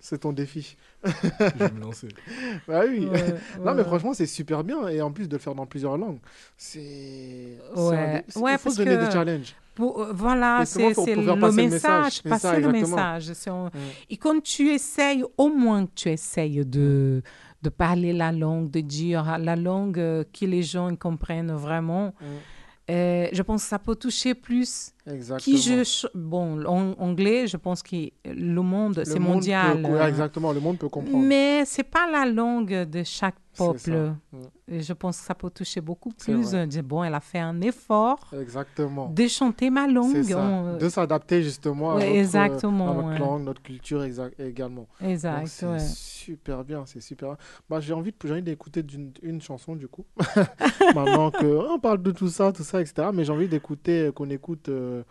C'est ton défi. Je vais me lancer. Bah oui. Ouais, Non, mais franchement, c'est super bien. Et en plus de le faire dans plusieurs langues, c'est. Ouais. Ouais, il faut parce se donner que- des challenges. Pour- euh, voilà, c'est le le message, passer ça, le message. c'est en- Mm. Et quand tu essayes, au moins que tu essayes de, de parler la langue, de dire la langue euh, que les gens comprennent vraiment, Mm. euh, je pense que ça peut toucher plus Exactement. qui je... Bon, en anglais, je pense que le monde, c'est mondial. peut- ouais, euh, exactement, le monde peut comprendre. Mais c'est pas la langue de chaque peuple. Mm. Et je pense que ça peut toucher beaucoup plus. euh, dire, bon, elle a fait un effort Exactement. de chanter ma langue. Ça. on- De s'adapter justement à, notre, euh, exactement, à notre ouais. langue, notre culture exact, également. Exact. Super bien, c'est super. Bah, j'ai envie de- j'ai envie d'écouter d'une- une chanson du coup. Maintenant que oh, on parle de tout ça, tout ça, etc. Mais j'ai envie d'écouter, qu'on écoute euh,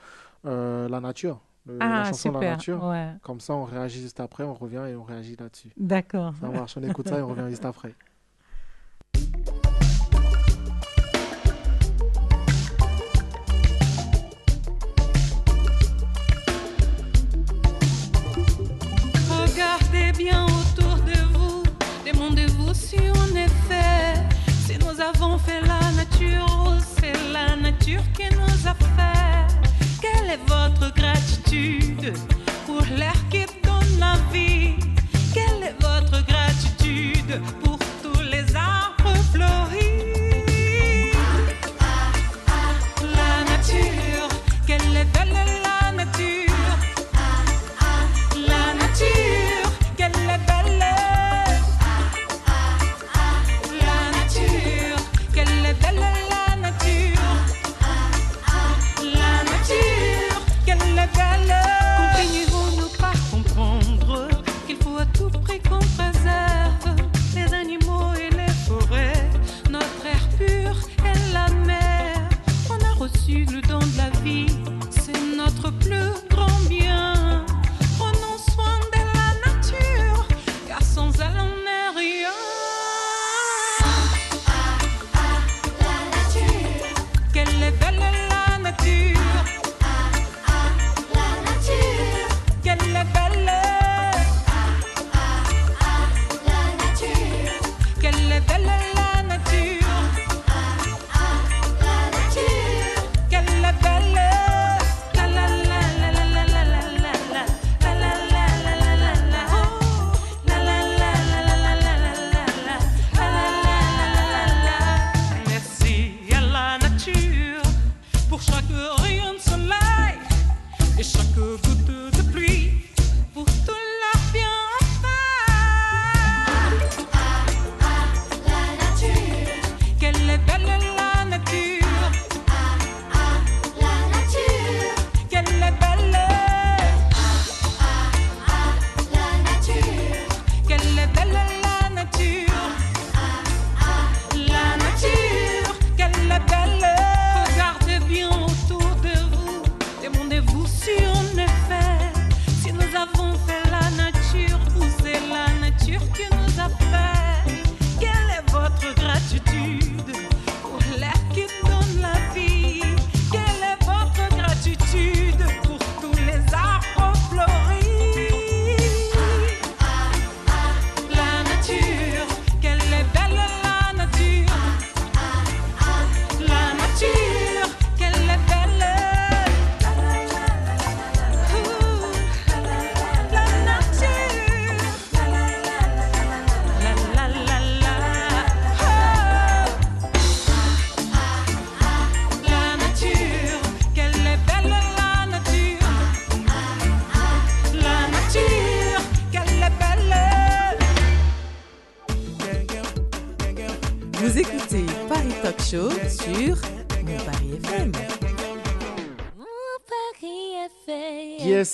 euh, la nature, le- la Ah, chanson de la super. nature. Ouais. Comme ça, on réagit juste après, on revient et on réagit là-dessus. D'accord. Ça marche, on écoute ça et on revient juste après. Regardez bien fait la nature ou c'est la nature qui nous a fait. Quelle est votre gratitude pour l'air qui donne la vie? Quelle est votre gratitude pour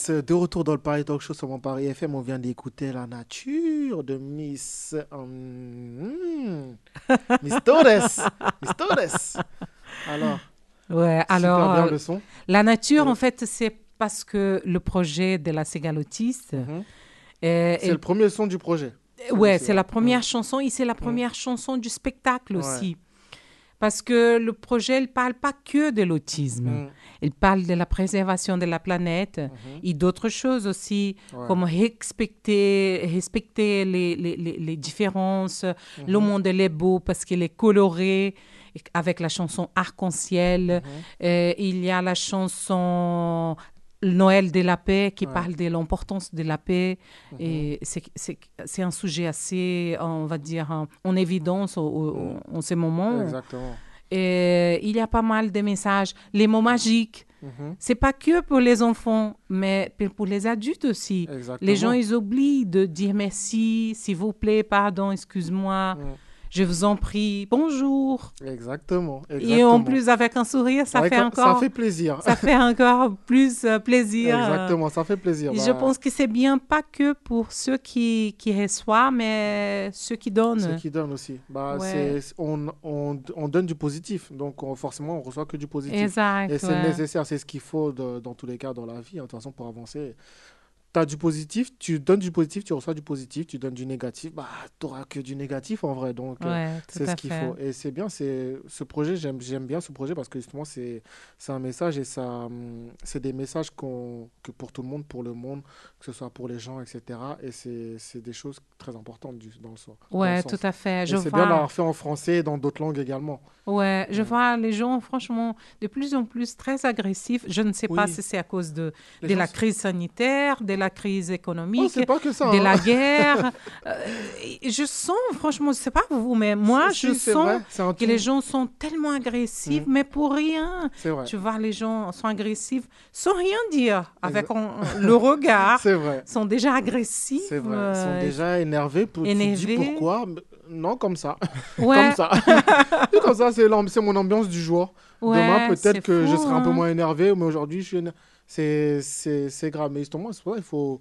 Yes, de retour dans le Paris Talk Show sur mon Paris FM, on vient d'écouter La Nature de Miss... hum, Miss Torres. Miss Torres. Alors, Ouais, alors, bien euh, le son. la nature, Ouais. en fait, c'est parce que le projet de la cégalotiste. Mhm. euh, C'est le premier son du projet. Ouais, c'est la première chanson et c'est la première chanson du spectacle aussi. Parce que le projet, il parle pas que de l'autisme. Mm. Il parle de la préservation de la planète Mhm. et d'autres choses aussi, Ouais. comme respecter, respecter les, les, les, les différences. Mhm. Le monde, il est beau parce qu'il est coloré avec la chanson Arc-en-ciel. Mhm. Euh, il y a la chanson Noël de la paix qui Ouais. parle de l'importance de la paix. Mhm. Et c'est- un sujet assez, on va dire, en, en évidence au- au- en ce moment. Exactement. Et il y a pas mal de messages. Les mots magiques, Mhm. c'est pas que pour les enfants, mais pour- les adultes aussi. Exactement. Les gens, ils oublient de dire merci, s'il vous plaît, pardon, excuse-moi. Je vous en prie, bonjour. Exactement. Et en plus, avec un sourire, ça fait encore... Ça fait plaisir. ça fait encore plus euh, plaisir. Exactement, ça fait plaisir. Et Je Bah, pense que c'est bien pas que pour ceux qui, qui reçoivent, mais ceux qui donnent. Ceux qui donnent aussi. Bah, Ouais. on, on, on donne du positif, donc on- forcément on reçoit que du positif. Exact. Et c'est ouais. nécessaire, c'est ce qu'il faut de- dans tous les cas dans la vie, hein, de toute façon, pour avancer. Tu as du positif, tu donnes du positif, tu reçois du positif, tu donnes du négatif, bah, tu n'auras que du négatif en vrai. Donc, euh, Ouais, c'est ce qu'il faut. Et c'est bien, c'est ce projet, j'aime bien ce projet parce que justement, c'est c'est un message et ça, hum, c'est des messages qu'on que pour tout le monde, pour le monde, que ce soit pour les gens, etc. Et c'est c'est des choses très importantes du, dans le sens. Ouais, tout à fait. Je c'est vois, bien d'avoir fait en français et dans d'autres langues également. ouais, je vois les gens, franchement, de plus en plus très agressifs. Je ne sais pas si c'est à cause de, Les de la crise sanitaire, de la crise Oh, économique, c'est pas que ça. de hein. la guerre. Euh, je sens, franchement, je sais pas vous, mais moi, Si, je si, sens vrai, que les gens sont tellement agressifs, Mm. mais pour rien. Tu vois, les gens sont agressifs sans rien dire, avec le regard. C'est vrai. sont déjà agressifs. C'est vrai. Ils sont euh, déjà énervés. Pour, Tu dis pourquoi Non, comme ça. Ouais, Comme ça. C'est comme ça, c'est mon ambiance du jour. ouais, Demain, peut-être que je serai un peu hein. moins énervé, mais aujourd'hui, je suis c'est grave. Mais justement, c'est qu'il faut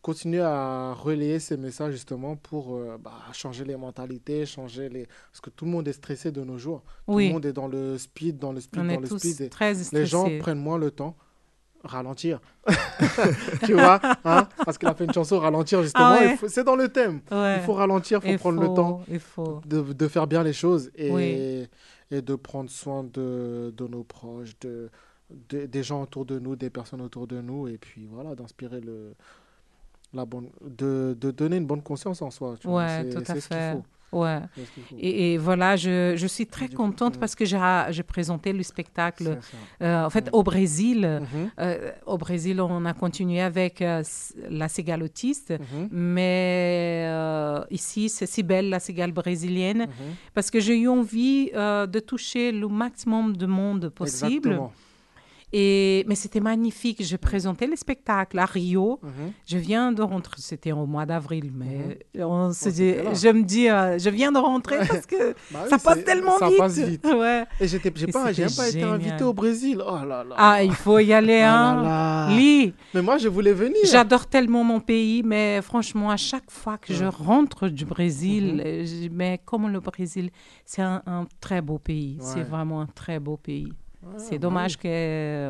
continuer à relayer ces messages justement pour euh, bah, changer les mentalités, changer les... Parce que tout le monde est stressé de nos jours. Tout le monde est dans le speed, dans le speed, on dans est le tous speed. très les gens prennent moins le temps. Ralentir. tu vois hein Parce qu'il a fait une chanson Ralentir justement. Ah ouais. il C'est dans le thème. Ouais. Il faut ralentir, il faut Il prendre le temps Il faut. de, de faire bien les choses et, Oui. et de prendre soin de, de nos proches, de, de- des gens autour de nous, des personnes autour de nous, et puis voilà, d'inspirer le, la bonne, de, de donner une bonne conscience en soi. tu Ouais, tout à fait. Ouais. Et, et voilà, je, je suis très coup, contente parce que j'ai présenté le spectacle euh, en fait au Brésil. Mhm, Euh, au Brésil, on a continué avec euh, la cigale autiste, mhm, mais ici, c'est si belle la cigale brésilienne mhm. parce que j'ai eu envie de toucher le maximum de monde possible. Exactement. Et, mais c'était magnifique. Je présentais le spectacle à Rio. Mhm. Je viens de rentrer, c'était au mois d'avril, mais on se dit, c'était là. je me dis, euh, je viens de rentrer parce que Bah oui, ça passe tellement ça vite. passe vite. Ouais. Et j'ai pas, j'ai pas été invité au Brésil. Oh là là. Ah, il faut y aller, Ah hein. Mais moi, je voulais venir. j'adore tellement mon pays, mais franchement, à chaque fois que je rentre du Brésil, Mhm. euh, je- mais comme le Brésil, c'est un, un très beau pays. C'est vraiment un très beau pays. C'est dommage oui.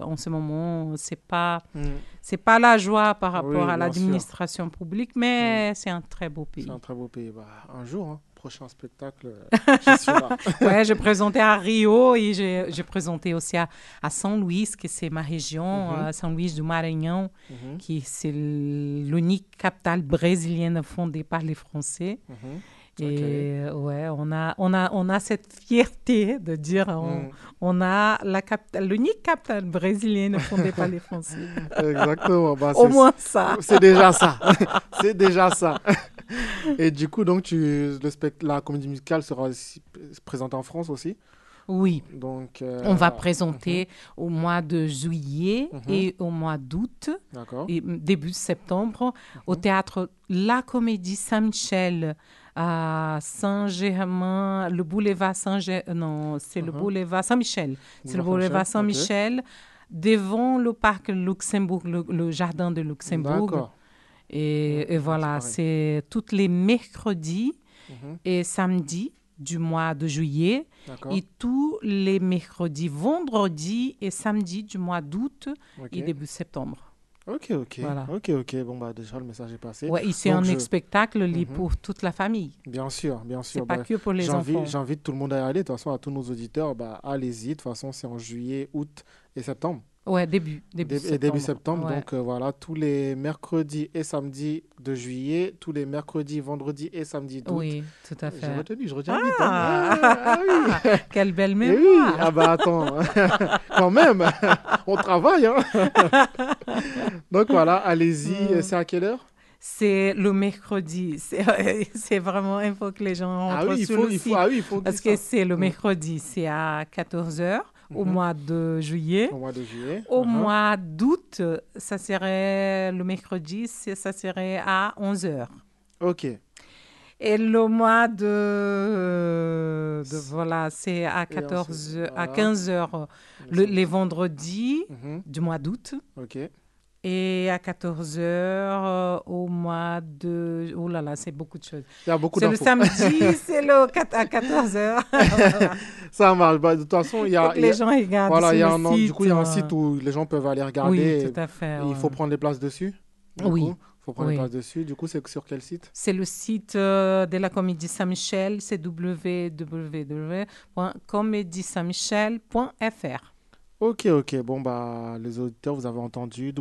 qu'en ce moment, c'est pas, Mm. c'est pas la joie par Oui, rapport à bien l'administration publique, mais c'est un très beau pays. C'est un très beau pays. Bah, un jour, hein, prochain spectacle, euh, je suis là. ouais, j'ai présenté à Rio et j'ai présenté aussi à, à São Luís, que c'est ma région, Mhm. à São Luís du Maranhão, Mhm, qui c'est l'unique capitale brésilienne fondée par les Français. mhm. Et ouais, on a, on, a, on a cette fierté de dire on, Mm. on a la capitale, l'unique capitale brésilienne fondée par les Français. Exactement. Bah, Au moins ça. C'est déjà ça. c'est déjà ça. Et du coup, donc, tu, le spect- la comédie musicale sera aussi présentée en France aussi? Oui. Donc, euh, On va présenter au mois de juillet Mhm. et au mois d'août. Et mm, début septembre au théâtre La Comédie Saint-Michel à Saint-Germain, le boulevard Saint-Germain, non, c'est le Mhm. boulevard Saint-Michel. C'est le Boulevard Saint-Michel, devant le parc Luxembourg, le, le jardin de Luxembourg. Et, voilà, c'est tous les mercredis Mhm, et samedis du mois de juillet et tous les mercredis, vendredis et samedis du mois d'août et début septembre. Ok, ok. Voilà. Ok, ok. Bon, bah, déjà, le message est passé. Et c'est un je- spectacle li- Mhm. pour toute la famille. Bien sûr, bien sûr. pas Bah, que pour les enfants. J'invite tout le monde à y aller. De toute façon, à tous nos auditeurs, bah, allez-y. De toute façon, c'est en juillet, août et septembre. Ouais, début, début Dé- septembre. Et début septembre. Ouais. Donc, euh, voilà, tous les mercredis et samedis de juillet, tous les mercredis, vendredis et samedis d'août. Oui, tout à J'ai fait. retenu, je retiens vite. hein. Ah, Ah, ah oui. Quelle belle Eh mémoire. oui, ah bah attends, quand même, on travaille. Hein. Donc voilà, allez-y. Mm. C'est à quelle heure? C'est le mercredi. C'est vraiment, il faut que les gens Ah rentrent oui, il sur faut, le il faut, site. ah oui, il faut Parce que ça. c'est le Mm. mercredi, c'est à 14h au Mhm. mois de juillet. Au mois de juillet. Au uh-huh. mois d'août, ça serait le mercredi, ça serait à 11h. Ok. Et le mois de, de voilà, c'est à Et 14 ensuite, à voilà. 15 heures le- les vendredis Mhm. du mois d'août Ok. Et à 14 heures euh, au mois de oh là là, c'est beaucoup de choses. Il y a beaucoup C'est le samedi, c'est le à 14 heures. Voilà. Ça marche. Bah, de toute façon, il y a. que il y a- les gens regardent Voilà, il y a un an- du coup, il y a un site, site où les gens peuvent aller regarder. Oui, tout à fait. il faut prendre les places dessus. Oui. coup. Il faut prendre les Oui. places dessus. Du coup, c'est sur quel site? C'est le site euh, de la Comédie Saint-Michel, c'est www.comédiesaintmichel.fr. Ok, ok. Bon, bah, les auditeurs, vous avez entendu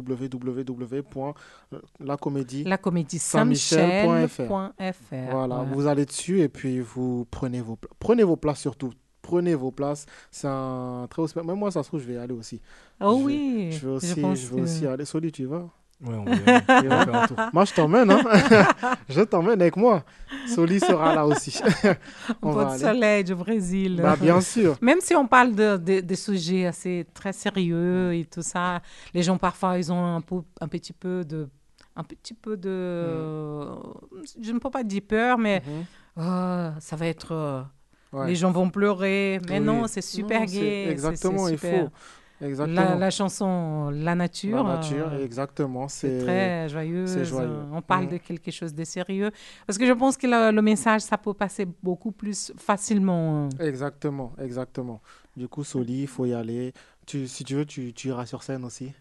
www.lacomédie. La Comédie Saint-Michel.fr. Saint-Michel.fr. Voilà, vous allez dessus et puis vous prenez vos, prenez vos places surtout. Prenez vos places. C'est un très haut spectacle. Même moi, ça se trouve, je vais y aller aussi. Oh je vais- oui, Je vais aussi, je vais que- aussi aller. Soli, tu y vas Ouais, on va y aller. On va faire un tour. Moi, je t'emmène. Hein je t'emmène avec moi. Soli sera là aussi. On peu va soleil du Brésil. Bah, bien sûr. Même si on parle de, de, de sujets assez très sérieux et tout ça, les gens parfois ils ont un, peu, un petit peu de un petit peu de je ne peux pas dire peur mais Mhm. oh, ça va être euh, Ouais. les gens vont pleurer mais Oui. non c'est super Non, c'est- Exactement, il super. faut. La, la chanson La Nature, La nature, euh, exactement. c'est très joyeux. joyeux. On parle Mhm. de quelque chose de sérieux. Parce que je pense que le, le message, ça peut passer beaucoup plus facilement. Exactement, exactement. Du coup, Soli, il faut y aller. Tu, si tu veux, tu, tu iras sur scène aussi.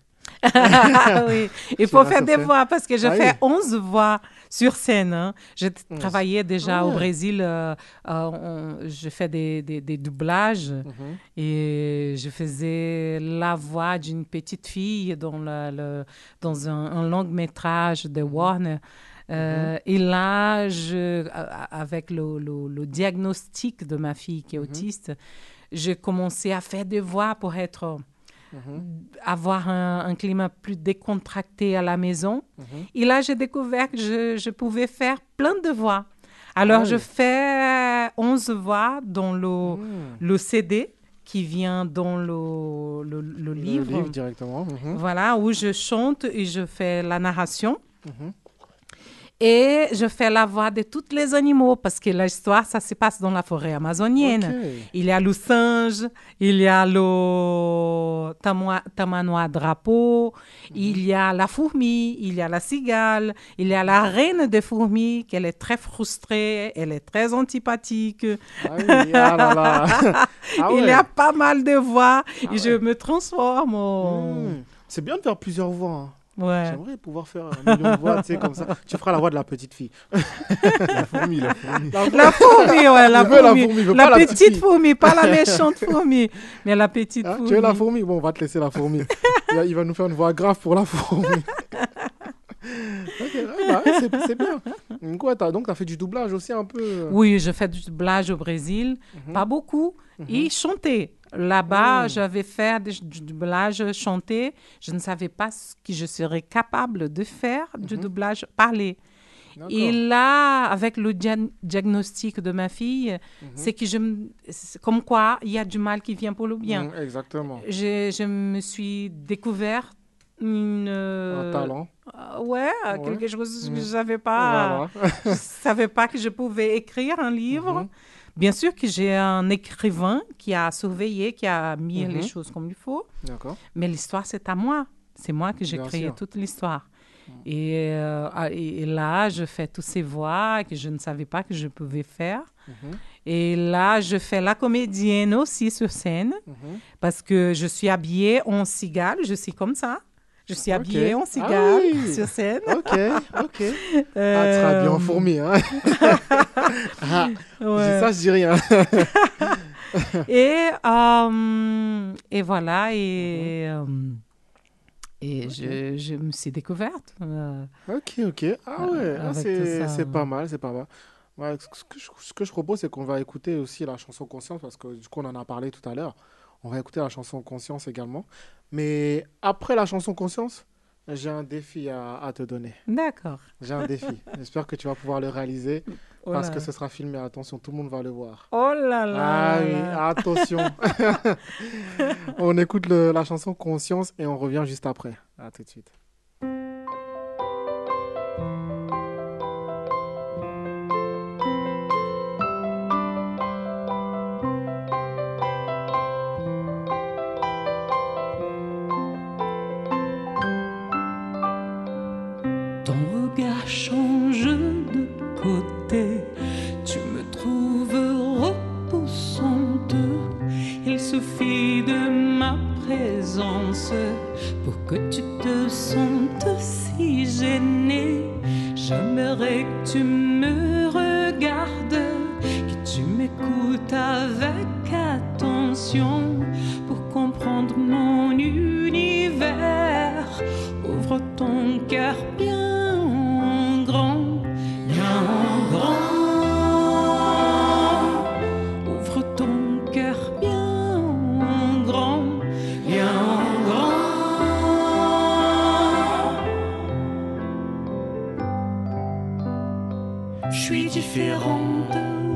Oui, il faut faire des voix parce que je Ah fais oui. 11 voix sur scène. hein. J'ai t- Onze. travaillé déjà Ah au. Brésil. euh, euh, on- je fais des, des, des doublages Mhm. et je faisais la voix d'une petite fille dans, la- le, dans un, un long métrage de Warner. Euh, Et là, je, avec le, le- le diagnostic de ma fille qui est autiste, j'ai commencé à faire des voix pour être, avoir un, un climat plus décontracté à la maison. Et là, j'ai découvert que je, je pouvais faire plein de voix. Alors, Ah je fais 11 voix dans le, Mhm. le CD qui vient dans le, le, le Le livre. livre directement. mhm. Voilà, où je chante et je fais la narration. Et je fais la voix de tous les animaux parce que l'histoire, ça se passe dans la forêt amazonienne. Il y a le singe, il y a le tamanois drapeau, Mhm. il y a la fourmi, il y a la cigale, il y a la reine des fourmis, qu'elle est très frustrée, elle est très antipathique. Ah oui, ah là là. Ah Il y a pas mal de voix et je me transforme. en- Hmm. C'est bien de faire plusieurs voix. hein. Ouais. J'aimerais pouvoir faire un million de voix, tu sais, comme ça. Tu feras la voix de la petite fille. La fourmi, la fourmi. La fourmi, ouais, la fourmi. fourmi, La petite fourmi, pas la méchante fourmi, mais la petite Hein, fourmi. tu veux la fourmi? Bon, on va te laisser la fourmi. il, va, nous faire une voix grave pour la fourmi. Ok, ouais, bah c'est bien. Donc, ouais, donc, tu as fait du doublage aussi un peu. euh. Oui, je fais du doublage au Brésil, Mhm. pas beaucoup, Mhm. et chanter. Là-bas, Mhm. j'avais fait du, doublage chanté. Je ne savais pas ce que je serais capable de faire du Mhm. doublage parlé. Et là, avec le dia- diagnostic de ma fille, Mhm. c'est que je, me- comme quoi il y a du mal qui vient pour le bien. Mhm, exactement. Je, je me suis découvert une, Un talent. euh, ouais, Ouais. quelque chose que Mhm. je savais pas. Voilà. je savais pas que je pouvais écrire un livre. Bien sûr que j'ai un écrivain qui a surveillé, qui a mis Mhm. les choses comme il faut, D'accord. mais l'histoire c'est à moi. C'est moi que j'ai créé sûr. toute l'histoire. Et, euh, ah, et- et là, je fais toutes ces voix que je ne savais pas que je pouvais faire. Mhm. Et là, je fais la comédienne aussi sur scène Mhm. parce que je suis habillée en cigale, je suis comme ça. Je suis habillée en Ah cigale oui. sur scène. Ok, ok. Ah, tu seras bien en Euh, fourmi. Hein. ah, je dis ouais. ça, je dis rien. et, euh, et voilà, et, euh, et je, je me suis découverte. euh, Ok, ok. Ah ouais, ah, c'est pas mal, c'est pas mal. Ouais, ce, que je, ce que je propose, c'est qu'on va écouter aussi la chanson Conscience, parce que du coup, on en a parlé tout à l'heure. On va écouter la chanson Conscience également. Mais après la chanson Conscience, j'ai un défi à, à te donner. D'accord. J'ai un défi. J'espère que tu vas pouvoir le réaliser, Oh parce que ce sera filmé. Attention, tout le monde va le voir. Oh là là. Ah oui, attention. on écoute le- la chanson Conscience et on revient juste après. À tout de suite.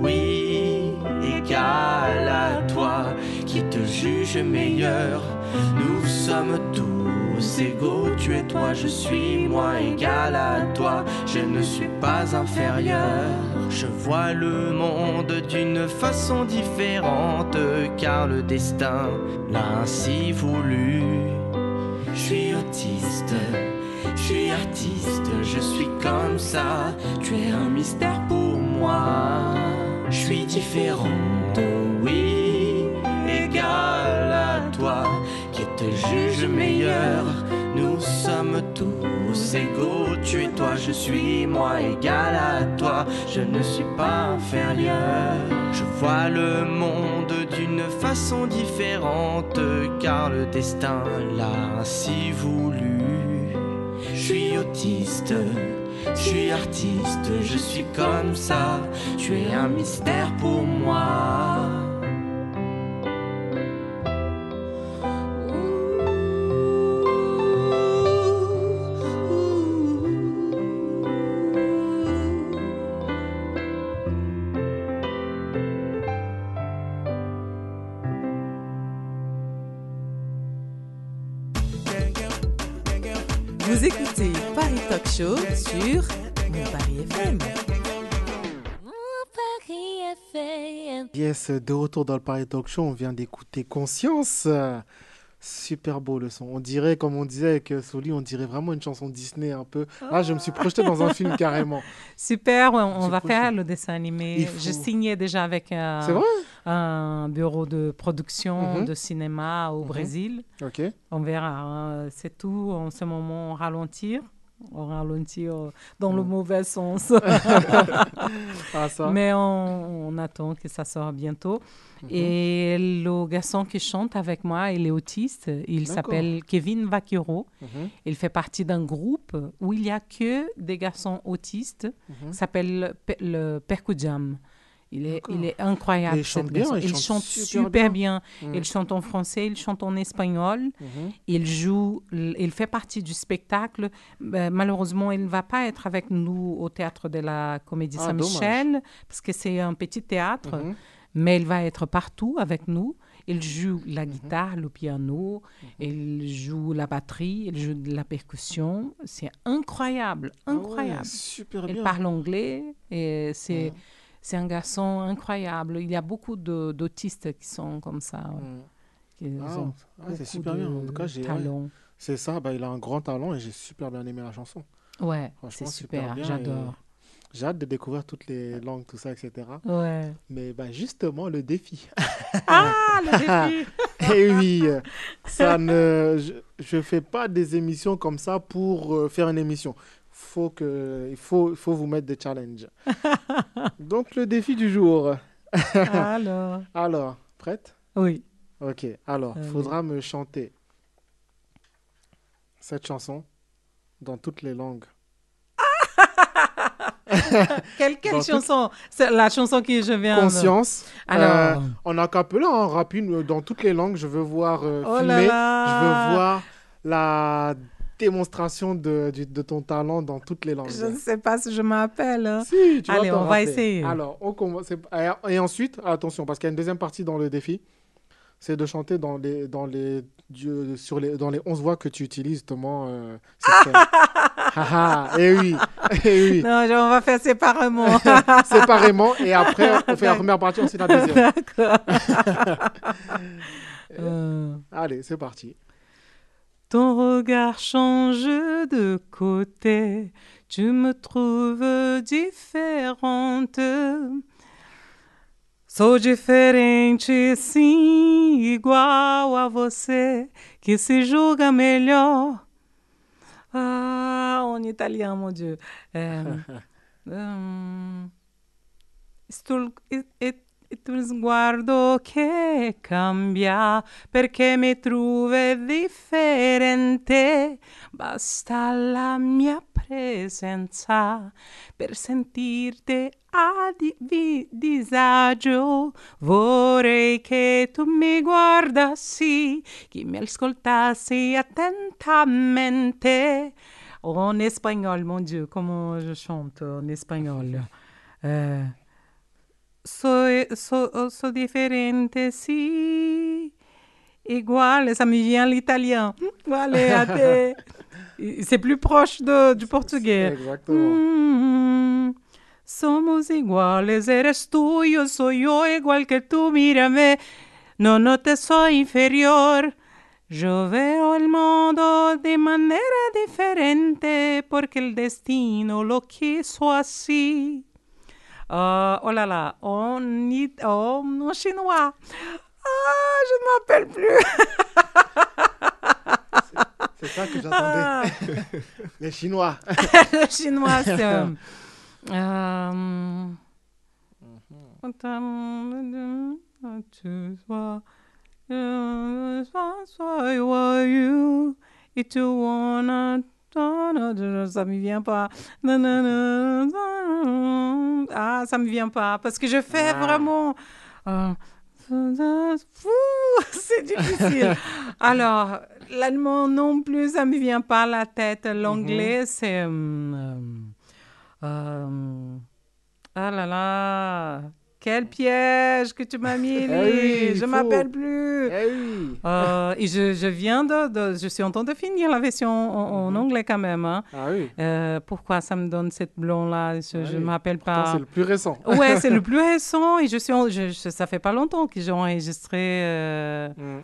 Oui, égale à toi, qui te juge meilleur. Nous sommes tous égaux, tu es toi, je suis moi, égal à toi. Je ne suis pas inférieur. Je vois le monde d'une façon différente, car le destin l'a ainsi voulu. Je suis autiste, je suis artiste, je suis comme ça. Tu es un mystère pour moi. Je suis différente, oui, égale à toi, qui te juge meilleur. Nous sommes tous égaux, tu es toi, je suis moi, égal à toi. Je ne suis pas inférieur. Je vois le monde d'une façon différente, car le destin l'a ainsi voulu. Je suis autiste, Je suis artiste, je suis comme ça. Tu es un mystère pour moi. De retour dans le Paris Talk Show, on vient d'écouter Conscience. Euh, Super beau le son. On dirait, comme on disait avec euh, Soli, on dirait vraiment une chanson Disney un peu. Là, je me suis projeté dans un film carrément. Super, on va faire le dessin animé. Faut- signé déjà avec vrai? un bureau de production Mhm. de cinéma au Mhm. Brésil. Ok. On verra. hein. C'est tout. En ce moment, ralentir. On ralentit euh, dans le Mhm. mauvais sens. Ah. Mais on, on attend que ça sorte bientôt. Mhm. Et le garçon qui chante avec moi, il est autiste. Il s'appelle Kevin Vaquero. Mhm. Il fait partie d'un groupe où il n'y a que des garçons autistes. Ça s'appelle Pe- le Percujam. Il est, D'accord. il est incroyable. Et il cet chante bien, super super, bien. bien. Mhm. Il chante en français, il chante en espagnol. Mhm. Il joue, il fait partie du spectacle. Euh, malheureusement, il ne va pas être avec nous au théâtre de la Comédie Ah, Saint-Michel parce que c'est un petit théâtre, Mhm. mais il va être partout avec nous. Il joue la guitare, le piano, il joue la batterie, il joue de la percussion. C'est incroyable, Ah ouais, incroyable. super il bien. parle anglais et c'est Mhm. C'est un garçon incroyable. Il y a beaucoup de- d'autistes qui sont comme ça. ouais. Qui Ah, ont ah, c'est super bien. En tout cas, j'ai. C'est ça, bah, il a un grand talent et j'ai super bien aimé la chanson. Ouais, c'est super, bien j'adore. et J'ai hâte de découvrir toutes les langues, tout ça, etc. Ouais. Mais bah, justement, le défi. Ah, le défi Eh oui, ça ne, je ne fais pas des émissions comme ça pour euh, faire une émission. Faut que, il faut, il faut vous mettre des challenges. Donc, le défi du jour. Alors, Alors, prête? Oui. Ok, alors, il faudra me chanter cette chanson dans toutes les langues. Quelle, quelle toute- chanson? C'est la chanson que je viens de- Conscience. Alors, Euh, en acapella, en rapide, euh, dans toutes les langues, je veux voir euh, Oh là filmer. là. Je veux voir la démonstration de, de ton talent dans toutes les langues. je ne sais pas si je m'appelle. hein. Si, tu Allez, on va essayer. Alors, on commence. Et, ensuite, attention, parce qu'il y a une deuxième partie dans le défi, c'est de chanter dans les, dans les, sur les, dans les 11 voix que tu utilises justement. Euh, scène. Haha, et oui, et oui. Non, on va faire séparément. Séparément, et après, on fait la première partie, ensuite la deuxième. D'accord. Euh, Allez, c'est parti. Ton regard change de côté, tu me trouves différente. Sou diferente, sim, igual a você, que se julga melhor. Ah, en italien, mon Dieu. Euh, hum, sto- è, è- è tuo sguardo che cambia perché mi trovi differente. Basta la mia presenza per sentirti a di- disagio. Vorrei che tu mi guardassi, che mi ascoltassi attentamente. En espagnol, mon Dieu, comment je chante en espagnol. Euh, soy, so, so differente, si. Igual, ça me vient l'italien. Te- C'est plus proche de, du portugais. Exactement. Mm, somos iguales, eres tú, yo soy yo, igual que tú, mírame. No, no te soy inferior. Yo veo el mundo de manera diferente porque el destino lo quiso así. Ah, oh là là, en, oh, en chinois. Ah, je ne m'appelle plus. C'est ça que j'attendais. Les Chinois. le chinois, c'est. euh, euh, ça me vient pas. Ah, ça me vient pas. Parce que je fais vraiment. euh, c'est difficile. Alors, l'allemand non plus, ça me vient pas à la tête. L'anglais, c'est. hum, euh, euh, ah là là, quel piège que tu m'as mis, Eh oui, il je m'appelle plus. Eh. Euh, et je, je viens de, de- Je suis en train de finir la version en, en anglais quand même. hein. Ah oui. Euh, pourquoi ça me donne cette blonde-là? Je ne oui. m'appelle pas. c'est le plus récent. Ouais, c'est le plus récent. Et je suis en- je- je- ça fait pas longtemps que j'ai enregistré. euh, Mm.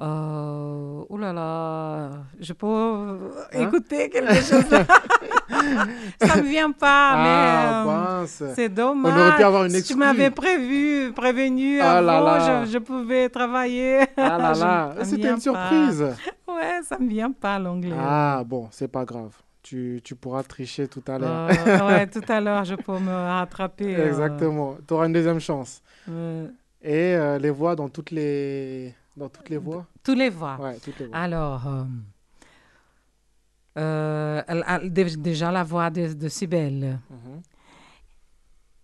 Euh, oh là là, je peux Hein? écouter quelque chose? ça me vient pas, Ah, mais euh, c'est dommage. On aurait pu avoir une Si exclue. tu m'avais prévu, prévenu Ah là avant, là. Je, je pouvais travailler. Ah là là, c'était une surprise. pas. Ouais, ça me vient pas l'anglais. Ah bon, c'est pas grave. Tu, tu pourras tricher tout à l'heure. Euh, ouais, tout à l'heure, je peux me rattraper. euh, Exactement. Tu auras une deuxième chance. euh, Et les voix dans toutes les dans toutes les. Ouais, toutes les voix. Alors, euh, euh, déjà la voix de, de Cybèle. Mhm.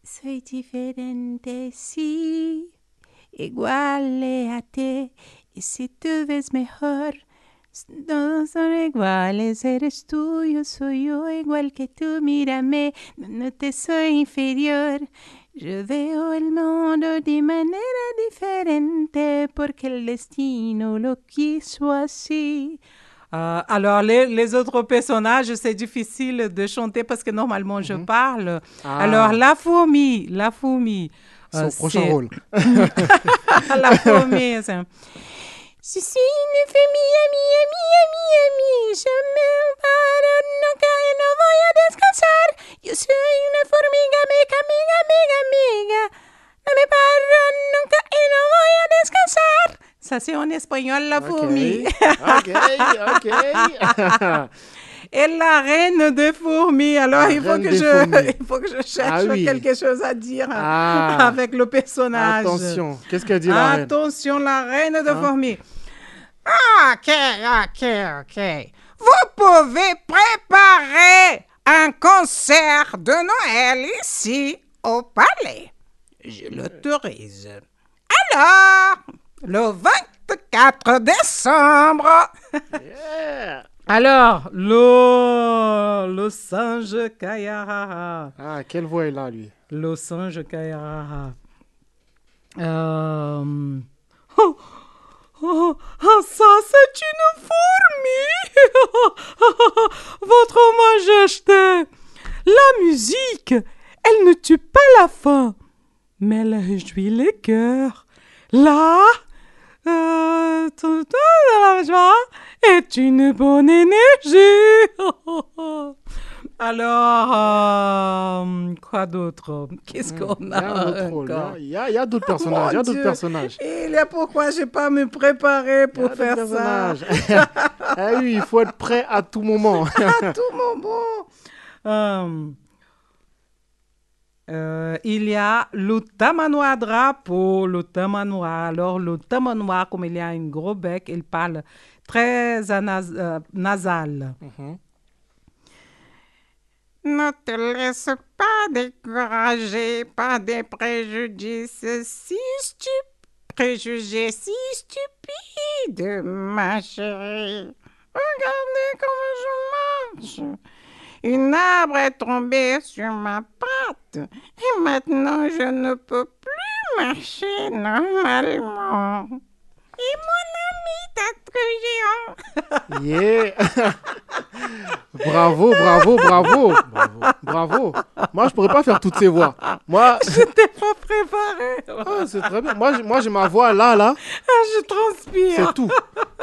Soy diferente, sí, igual a ti. Y si tú ves mejor, todos son iguales. Eres tú, yo soy yo, igual que tú. Mírame, no, no te soy inferior. Je veo el mundo de manera diferente porque el destino lo quiso así. Euh, alors, les, les autres personnages, c'est difficile de chanter parce que normalement, je parle. Ah. Alors, la fourmi, la fourmi. Son euh, prochain rôle. la fourmi, c'est... Je suis une famille, ami, ami, ami, ami. Je me paro nunca y no voy a descansar. Yo soy una formiga, amiga, amiga, amiga, amiga. No me paro nunca y no voy a descansar. Ça, c'est en espagnol, la fourmi. ok, ok. Et la reine des fourmis. Alors, La il faut, que des je, fourmis. il faut que je cherche Ah oui. quelque chose à dire Ah. avec le personnage. Attention, qu'est-ce qu'elle dit la reine? Attention, la reine de Hein? fourmis. Ok, ok, ok. Vous pouvez préparer un concert de Noël ici au palais. Je l'autorise. Alors, le 24 décembre. Alors, le, le singe Kayarara. Ah, quelle voix il a lui Le singe Kayarara. Euh... Oh, oh, ça, c'est une fourmi. Votre Majesté, la musique, elle ne tue pas la faim, mais elle réjouit les cœurs. Là, euh, tout dans la joie est une bonne énergie. Alors, euh, quoi d'autre? Qu'est-ce qu'on Il y a, encore? Il y a, d'autres personnages. Il y a d'autres personnages. Il est pourquoi je n'ai pas me préparer pour faire ça? ah oui, il faut être prêt à tout moment. à tout moment. Euh, euh, il y a le tamanois drapeau, le tamanois. Alors, le tamanois, comme il y a un gros bec, il parle très nasal. Mhm. Ne te laisse pas décourager par des préjudices si stupides. Préjugés si stupides, ma chérie. Regardez comme je marche. Une arbre est tombé sur ma patte et maintenant je ne peux plus marcher normalement. Et mon ami géant. Yeah. bravo, bravo, bravo. Bravo. Moi, je pourrais pas faire toutes ces voix. Moi, Je t'ai pas préparé. Ah, c'est très bien. Moi, j'ai- moi, j'ai ma voix là, là. Ah, je transpire. C'est tout.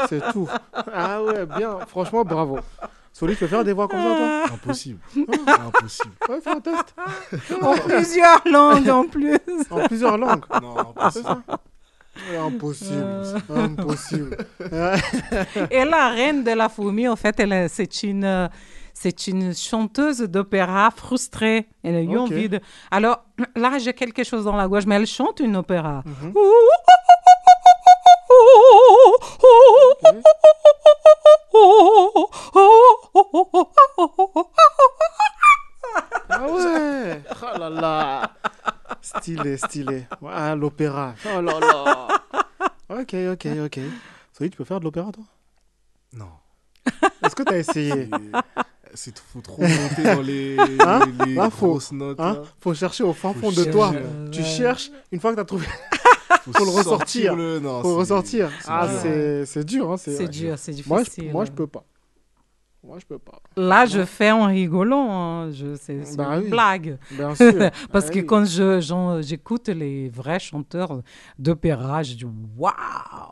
C'est tout. Ah ouais, bien. Franchement, bravo. Soli, tu peux faire des voix comme ça, toi? Impossible. Impossible. Ouais, fais un test. En plusieurs langues en plus. En plusieurs langues. Non, impossible. Ouais, Impossible. Euh. Impossible. Et la reine de la fourmi, en fait, elle, est- c'est une, c'est une chanteuse d'opéra frustrée. Elle a eu envie de. Alors là, j'ai quelque chose dans la gauche, mais elle chante une opéra. Ah ouais Oh là là Stylé, stylé. Ah, l'opéra. Oh là là Ok, ok, ok. Soïd, tu peux faire de l'opéra, toi? Non. Est-ce que t'as essayé? C'est faut trop monter dans les, hein? les hein, là, grosses faut, notes. Hein? faut chercher au fin fond de toi. Tu cherches, une fois que tu as trouvé, faut, faut le ressortir. Le... Non, faut ressortir. Ah, c'est dur. Hein, c'est dur, c'est difficile. Moi je, moi, je peux pas. Moi, je peux pas. Là, je fais en rigolant. hein. Je, c'est c'est Bah une oui. blague. Bien sûr. Parce Ah que oui. quand je, j'en- j'écoute les vrais chanteurs d'opéra, je dis waouh,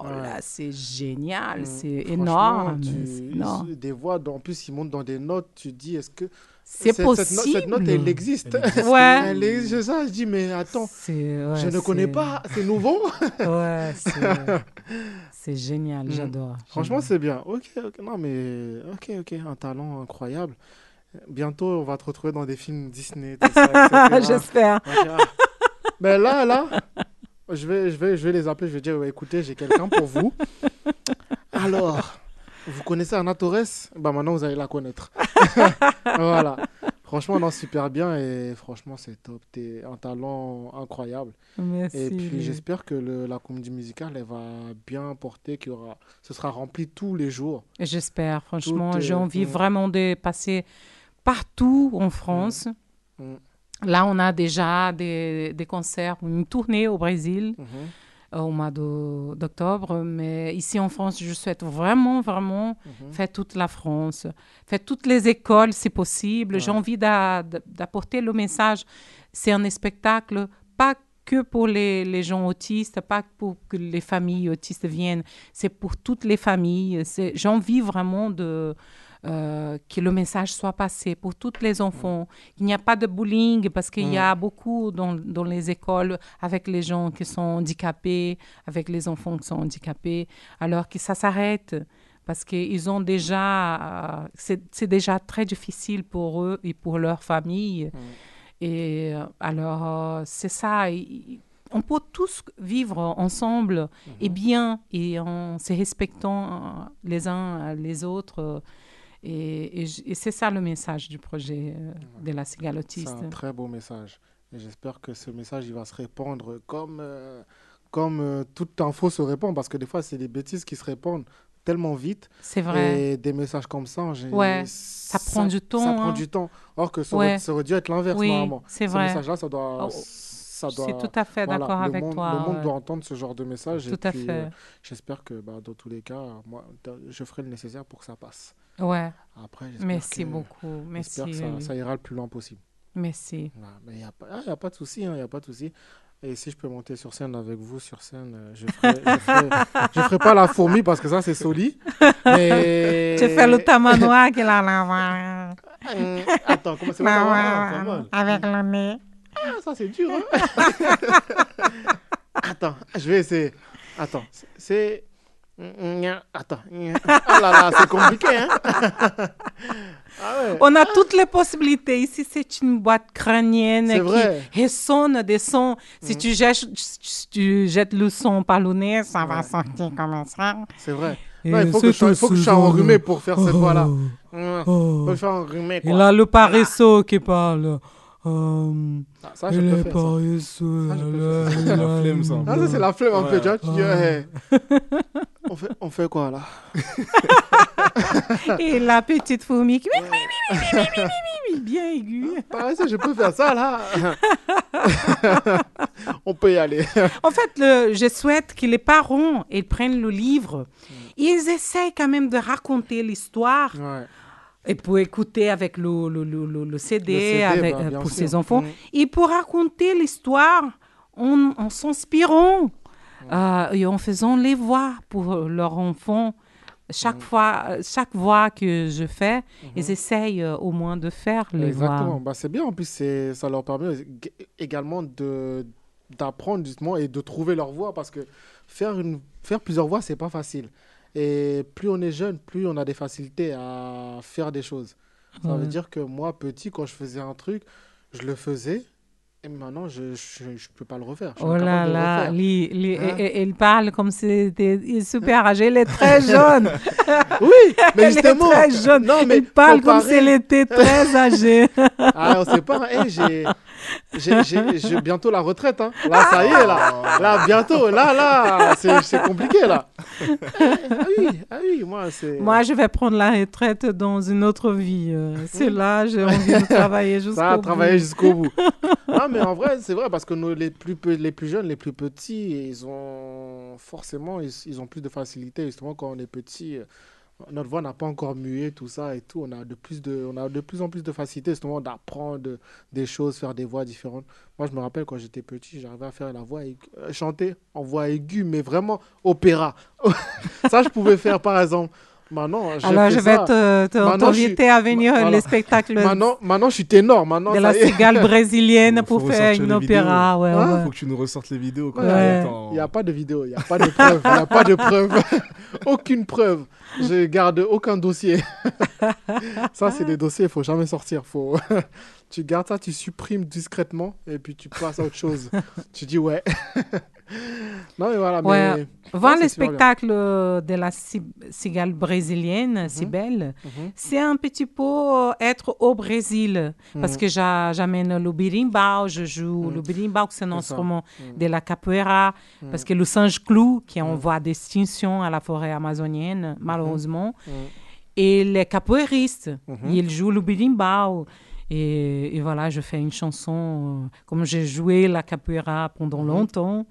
Ouais. là c'est génial, Mm. c'est énorme. tu- c'est énorme. Des voix, en plus, ils montent dans des notes. Tu dis, est-ce que C'est cette- Cette, note- cette note, possible. elle existe. Ouais. Elle existe, c'est ça. Je dis, mais attends, C'est- ouais, je ne connais pas. C'est nouveau. Ouais, c'est, c'est génial, Mm. j'adore. Franchement, c'est bien. Ok, ok. Non, mais ok, ok. Un talent incroyable. Bientôt, on va te retrouver dans des films Disney. J'espère. Ah. Mais là, là, je vais, je, vais, je vais les appeler. Je vais dire, ouais, écoutez, j'ai quelqu'un pour vous. Alors, vous connaissez Anna Torres? Bah maintenant, vous allez la connaître. voilà. Franchement, non, super bien. Et franchement, c'est top. T'es un talent incroyable. Merci. Et puis, j'espère que le- la comédie musicale, elle va bien porter, qu'il y aura, ce sera rempli tous les jours. J'espère, franchement. J'ai envie Mm. vraiment de passer partout en France. Mm. Là, on a déjà des, des concerts, une tournée au Brésil Mhm. Au mois d'o- d'octobre. Mais ici en France, je souhaite vraiment, vraiment Mhm. faire toute la France, faire toutes les écoles si possible. J'ai envie d'a- d'a- d'apporter le message. C'est un spectacle pas que pour les, les gens autistes, pas pour que les familles autistes viennent, c'est pour toutes les familles. J'ai envie vraiment de, euh, que le message soit passé pour tous les enfants. Il n'y a pas de bullying parce qu'il y a beaucoup dans, dans les écoles avec les gens qui sont handicapés, avec les enfants qui sont handicapés, alors que ça s'arrête parce qu'ils ont déjà, euh, c'est déjà très difficile pour eux et pour leur famille. Et euh, alors, c'est ça. On peut tous vivre ensemble et bien et en se respectant les uns les autres. Et, et et c'est ça le message du projet euh, de la cigale C'est un très beau message. Et j'espère que ce message, il va se répandre comme, euh, comme euh, toute info se répand. Parce que des fois, c'est des bêtises qui se répandent tellement vite. C'est vrai. Et des messages comme ça, Ouais, ça prend du temps, Ça prend hein. du temps. Or que ça, Ouais. aurait, ça aurait dû être l'inverse, Oui, normalement. c'est Ce vrai. message-là, ça doit... Oh, ça je doit suis tout à fait voilà, d'accord avec monde- toi, Le monde doit entendre ce genre de message. et Tout à puis, fait. euh, J'espère que bah, dans tous les cas, moi, je ferai le nécessaire pour que ça passe. Ouais. Après, Merci que- beaucoup. j'espère Merci. que ça, ira le plus loin possible. Merci. Mais il n'y a, pas- ah, a pas de souci, il n'y a pas de souci. Et si je peux monter sur scène avec vous, sur scène, euh, je ferai, je ferai, je ferai pas la fourmi parce que ça, c'est soli. Mais... Tu fais le tamanois qui la Hum, Attends, comment c'est le Ah. Avec le nez. Ah, ça, c'est dur. hein. Attends, je vais essayer. Attends, c'est- c'est... Attends. Oh là là, c'est compliqué, hein Ah ouais. On a toutes les possibilités. Ici, c'est une boîte crânienne qui ressonne des sons. Si tu, jettes, si tu jettes le son par le nez, ça va sortir comme ça. C'est vrai. Non, il faut que, je, sois- il faut que je sois ce enrhumé pour faire cette voix-là. Oh. Il Oh. faut que je sois enrhumé, quoi. Il a le paresseux qui parle. Euh, ah, ça, je elle est paresseuse. C'est la flemme, ça. Ah, ça, c'est la flemme un peu. Tu vois, dis, on, fait, quoi là? Et la petite fourmi qui. Oui, bien aiguë. Ah, je peux faire ça là. on peut y aller. en fait, je souhaite que les parents ils prennent le livre. Mm. Ils essayent quand même de raconter l'histoire. Ouais et pour écouter avec le, le, le, le- le CD, CD, avec, bah, euh, pour sûr. ses enfants. Mm. Et pour raconter l'histoire en, en s'inspirant Mm. euh, et en faisant les voix pour leur enfant. Chaque, Mm. fois, chaque voix que je fais, ils essayent euh, au moins de faire les Mm-hmm. Exactement. voix. Bah, c'est bien. En plus, ça leur permet ég- également d'apprendre justement et de trouver leur voix parce que faire une faire plusieurs voix c'est pas facile et plus on est jeune plus on a des facilités à faire des choses ça Ouais. veut dire que moi petit quand je faisais un truc je le faisais et maintenant je je peux pas le refaire Oh là là, Hein? et- et- il parle comme si c'était il est super âgé, il est très jeune. oui mais justement est très jeune. non mais il parle comme s'il était très âgé. ah on sait pas eh, j'ai j'ai- j'ai j'ai bientôt la retraite. Hein. Là, ça y est, là. Là, bientôt. Là, là, c'est c'est compliqué, là. ah oui, ah oui, moi, c'est. Moi, je vais prendre la retraite dans une autre vie. euh, C'est là, j'ai envie de travailler jusqu'au Ça bout. travaillé jusqu'au bout. non, mais en vrai, c'est vrai parce que nos, les, plus, les plus jeunes, les plus petits, ils ont forcément, ils, ils ont plus de facilité. Justement, quand on est petit, euh, notre voix n'a pas encore mué, tout ça et tout. On a de plus, de, on a de plus en plus de facilité, justement, d'apprendre des choses, faire des voix différentes. Moi, je me rappelle quand j'étais petit, j'arrivais à faire la voix, euh, chanter en voix aiguë, mais vraiment opéra. ça, je pouvais faire, par exemple. Maintenant, j'ai Alors, je vais ça. te- te- suis- t'inviter à venir Voilà. les spectacles Maintenant, maintenant, je suis ténor. Maintenant, de la cigale brésilienne pour Faut faire une opéra. Ouais, Hein ouais. Faut que tu nous ressortes les vidéos. Quand Ouais. même. Il n'y a pas de vidéo, il n'y a pas de preuve. Il n'y a pas de preuve. Aucune preuve. Je garde aucun dossier. ça, c'est des dossiers, il faut jamais sortir. Faut... tu gardes ça, tu supprimes discrètement et puis tu passes à autre chose. tu dis ouais. non, mais voilà. Ouais. Mais... Voir Non, le spectacle euh, de la ci- cigale brésilienne, si belle, Mhm. c'est un petit peu euh, être au Brésil. Parce Mhm. que j'a- j'amène le birimbau, je joue le birimbau, c'est un instrument Mhm. de la capoeira. Mhm. Parce que le singe-clou, qui est en voie d'extinction à la forêt amazonienne, malheureusement, Mhm. et les capoeiristes, Mhm. ils jouent le birimbau. Et, et voilà, je fais une chanson, euh, comme j'ai joué la capoeira pendant longtemps.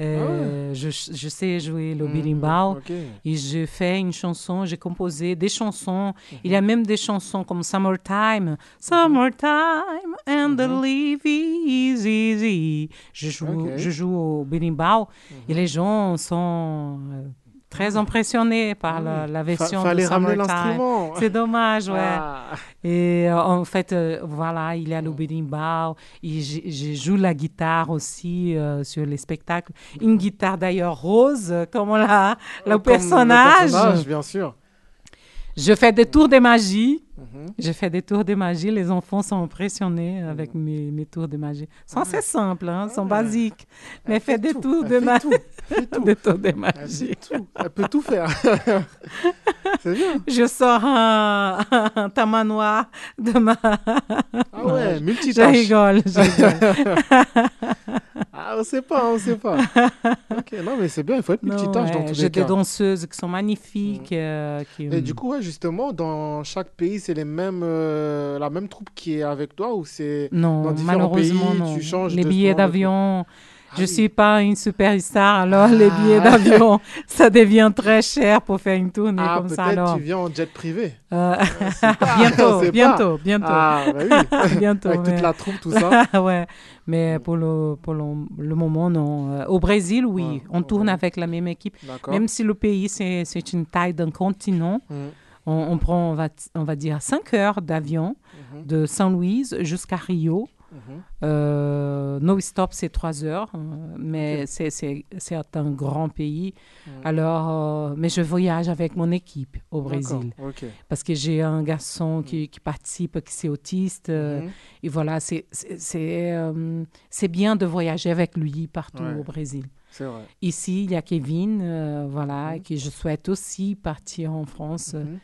euh, je, je sais jouer le Mhm, birimbau. et je fais une chanson, j'ai composé des chansons. Il y a même des chansons comme Summertime, Summertime and the leaf is easy. Je joue, je joue au birimbau. Et les gens sont euh, très impressionnés par la, la version Fa- fallait de ramener Summertime. l'instrument. C'est dommage, ouais. Ah. Et euh, en fait, euh, voilà, il y a le berimbau. Je joue la guitare aussi euh, sur les spectacles. Une guitare d'ailleurs rose, comme la, le, Comme personnage. Le personnage, bien sûr. Je fais des tours de magie. Mhm. Je fais des tours de magie. Les enfants sont impressionnés avec mes, mes tours de magie. Sont assez simples, hein, sont basiques. Mais fais des tours de magie. des tours de Elle magie. fait tout. Elle peut tout faire. c'est bien. Je sors un, un tamanoir de ma. Ah ouais, Je multitâche. rigole, je rigole. ah, on sait pas, on sait pas. ok, non, mais c'est bien, il faut être multitâche dans ouais, tous J'ai les des cas. danseuses qui sont magnifiques. euh, qui, Et du coup, ouais, justement, dans chaque pays, c'est les mêmes, euh, la même troupe qui est avec toi ou c'est dans différents malheureusement, pays, non. tu changes les billets d'avion, je oui. suis pas une superstar, alors les Ah. billets d'avion, ça devient très cher pour faire une tournée Ah, comme ça. Alors, tu viens en jet privé. Euh, on bientôt, bientôt, bientôt. Ah, bah oui. bientôt. Avec toute mais- la troupe, tout ça. ouais, mais pour le, pour le, le moment, non. Euh, Au Brésil, oui, Ouais, on tourne ouais. avec la même équipe. Même si le pays, c'est une taille d'un continent, Mhm. on, on prend, on va, on va dire, 5 heures d'avion Mhm. de Saint-Louis jusqu'à Rio. Mhm. Euh, no stop, c'est 3 heures, euh, mais c'est- c'est un grand pays. Mhm. Alors, euh, mais je voyage avec mon équipe au Brésil. Parce que j'ai un garçon qui, qui participe, qui est autiste. euh, Mhm. Et voilà, c'est bien de voyager avec lui partout Ouais. au Brésil. Vrai. Ici, il y a Kevin, voilà, Mhm. que je souhaite aussi partir en France Mhm.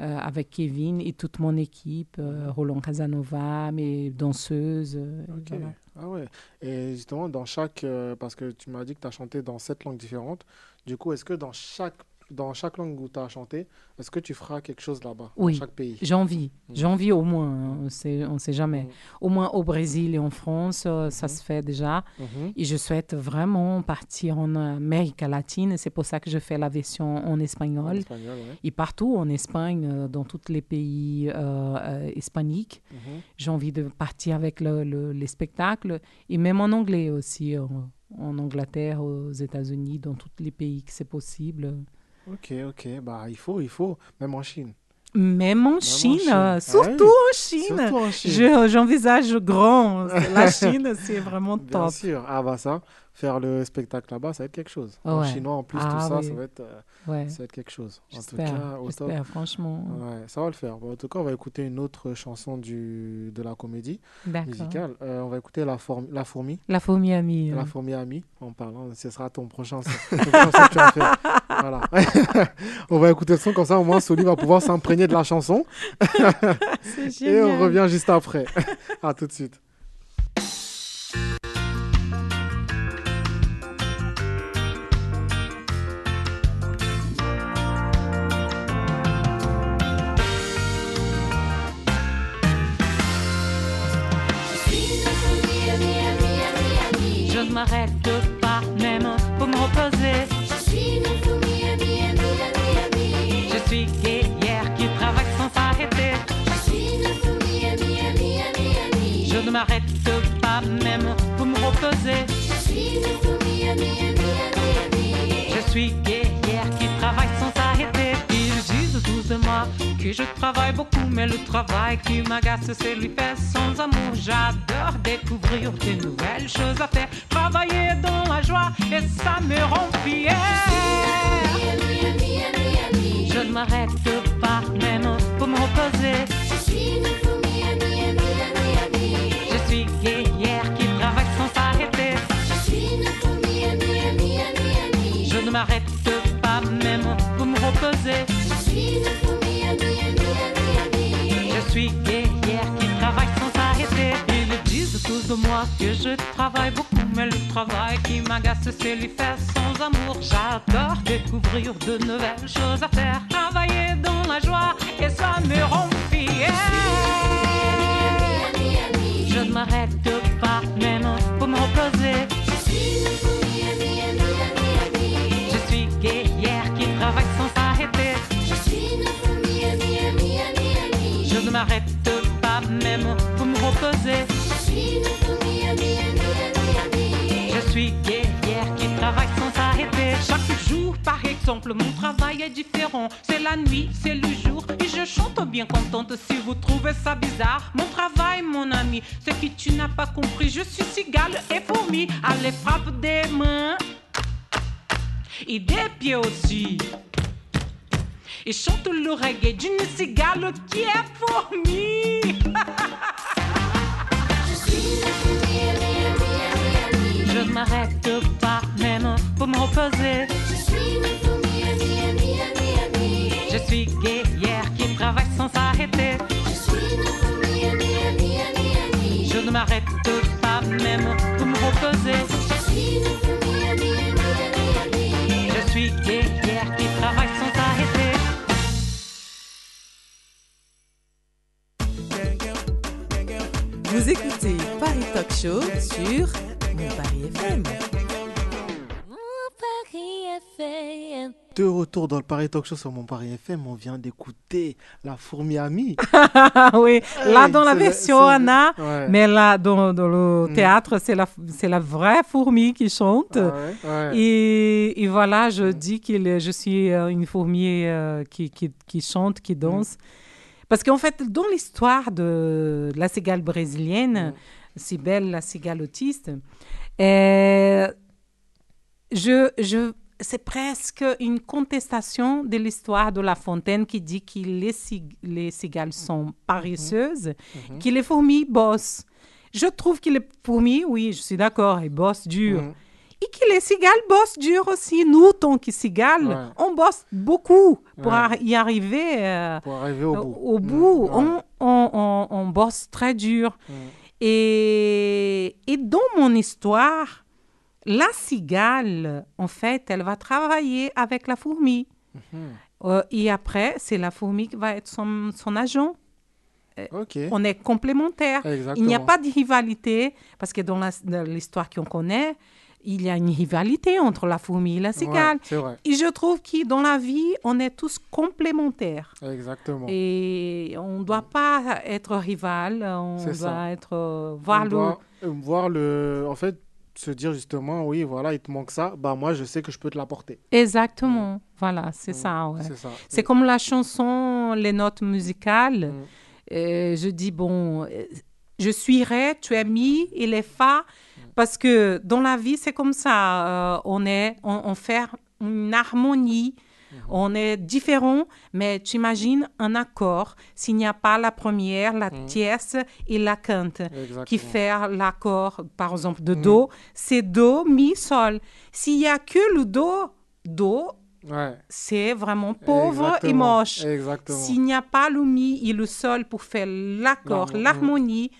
Euh, avec Kevin et toute mon équipe, euh, Roland Casanova, mes danseuses. euh, voilà. Ah ouais. Et justement, dans chaque. parce que tu m'as dit que tu as chanté dans sept langues différentes. Du coup, est-ce que dans chaque, dans chaque langue où tu as chanté, est-ce que tu feras quelque chose là-bas Oui, Dans chaque pays? J'ai envie, Mhm. j'ai envie au moins, hein, on sait, on sait jamais. Mhm. Au moins au Brésil et en France, euh, ça se fait déjà. Mhm. Et je souhaite vraiment partir en Amérique latine. C'est pour ça que je fais la version en En espagnol. ouais. Et partout en Espagne, euh, dans tous les pays euh, hispaniques, Mhm. j'ai envie de partir avec le- le- les spectacles. Et même en anglais aussi, en Angleterre, aux États-Unis, dans tous les pays que c'est possible. Ok, ok. Bah, il faut, il faut. Même en Chine. Même en Chine, Chine. Ah surtout oui, en Chine. surtout en Chine. Je- J'envisage grand. La Chine, c'est vraiment Bien top. sûr. Ah bah ça, faire le spectacle là-bas, ça va être quelque chose. Ouais. chinois en plus, Ah tout ça, oui. ça va être, euh, Ouais. ça va être quelque chose. En tout cas, au top. j'espère, franchement. Ouais, ça va le faire. Bon, en tout cas, on va écouter une autre chanson du, de la comédie musicale. Euh, on va écouter La, Form- la Fourmi. La fourmi amie. La fourmi amie, en parlant, ce sera ton prochain son. ton prochain son que tu vas faire. Voilà. on va écouter le son, comme ça au moins Soli va pouvoir s'imprégner de la chanson. Et on revient juste après. à tout de suite. Je travaille beaucoup, mais le travail qui m'agace, c'est lui faire sans amour. J'adore découvrir de nouvelles choses à faire, travailler dans la joie et ça me rend fier. Je ne m'arrête pas même pour me reposer. Je suis une suis guerrière qui travaille sans s'arrêter. Ils disent tous de moi que je travaille beaucoup, mais le travail qui m'agace, c'est lui faire sans amour. J'adore découvrir de nouvelles choses à faire, travailler dans la joie et ça me rend fier. Je ne m'arrête pas même pour me reposer. M'arrête pas même pour me reposer. Je suis guerrière qui travaille sans s'arrêter. Chaque jour, par exemple, mon travail est différent. C'est la nuit, c'est le jour. Et je chante bien contente si vous trouvez ça bizarre. Mon travail, mon ami, ce que tu n'as pas compris. Je suis cigale et fourmi. Allez, frappe des mains et des pieds aussi. Et chante le reggae d'une cigale qui est fourmi. Je suis une fourmi. Je ne m'arrête pas même pour me reposer. Je suis une fourmi, ami, ami, ami. Je suis guerrière qui travaille sans s'arrêter. Je suis une fourmi, ami, ami, ami. Je ne m'arrête pas même pour me reposer. Je suis une fourmi, ami, ami, ami. Je suis guerrière Talk Show sur Mon Paris FM. De retour dans le Paris Talk Show sur mon Paris FM, on vient d'écouter la fourmi amie. oui, là Hey, dans la version Anna, Ouais. mais là dans, dans le Mm. théâtre, c'est la, c'est la vraie fourmi qui chante. Ah ouais, ouais. Et, et voilà, je dis que je suis euh, une fourmi euh, qui, qui, qui chante, qui danse. Parce qu'en fait, dans l'histoire de la cigale brésilienne, Cybèle, la cigale autiste, euh, je, je, c'est presque une contestation de l'histoire de La Fontaine qui dit que les, cig- les cigales sont paresseuses, que les fourmis bossent. Je trouve que les fourmis, oui, je suis d'accord, elles bossent dur. Mhm. Et que les cigales bossent dur aussi. Nous, tant que cigales, Ouais. on bosse beaucoup pour Ouais. y arriver euh, Pour arriver au bout. au bout. ouais. On, on, on- on bosse très dur. Et, et dans mon histoire, la cigale, en fait, elle va travailler avec la fourmi. Mhm. Euh, et après, c'est la fourmi qui va être son, son agent. Ok. On est complémentaires. Il n'y a Exactement. pas de rivalité, parce que dans l'histoire qu'on connaît, il y a une rivalité entre la fourmi et la cigale. Ouais. Et je trouve que dans la vie, on est tous complémentaires. Exactement. Et on ne doit pas être rival, on doit ça. être euh, voir on le. doit euh, voir le. En fait, se dire justement, oui, voilà, il te manque ça, bah moi, je sais que je peux te l'apporter. Exactement. Voilà, c'est ça. ouais. C'est comme la chanson, les notes musicales. Mm. Euh, je dis, bon, euh, je suis ré, tu es mi, il est fa. Parce que dans la vie, c'est comme ça. euh, on, est, on, on fait une harmonie. Mm-hmm. On est différent, mais tu imagines un accord. S'il n'y a pas la première, la Mm. tierce et la quinte Exactement. qui fait l'accord, par exemple, de Mm. Do, c'est Do, Mi, Sol. S'il n'y a que le Do, Do, Ouais. c'est vraiment pauvre et moche. S'il n'y a pas le mi et le sol pour faire l'accord, L'harmo- l'harmonie,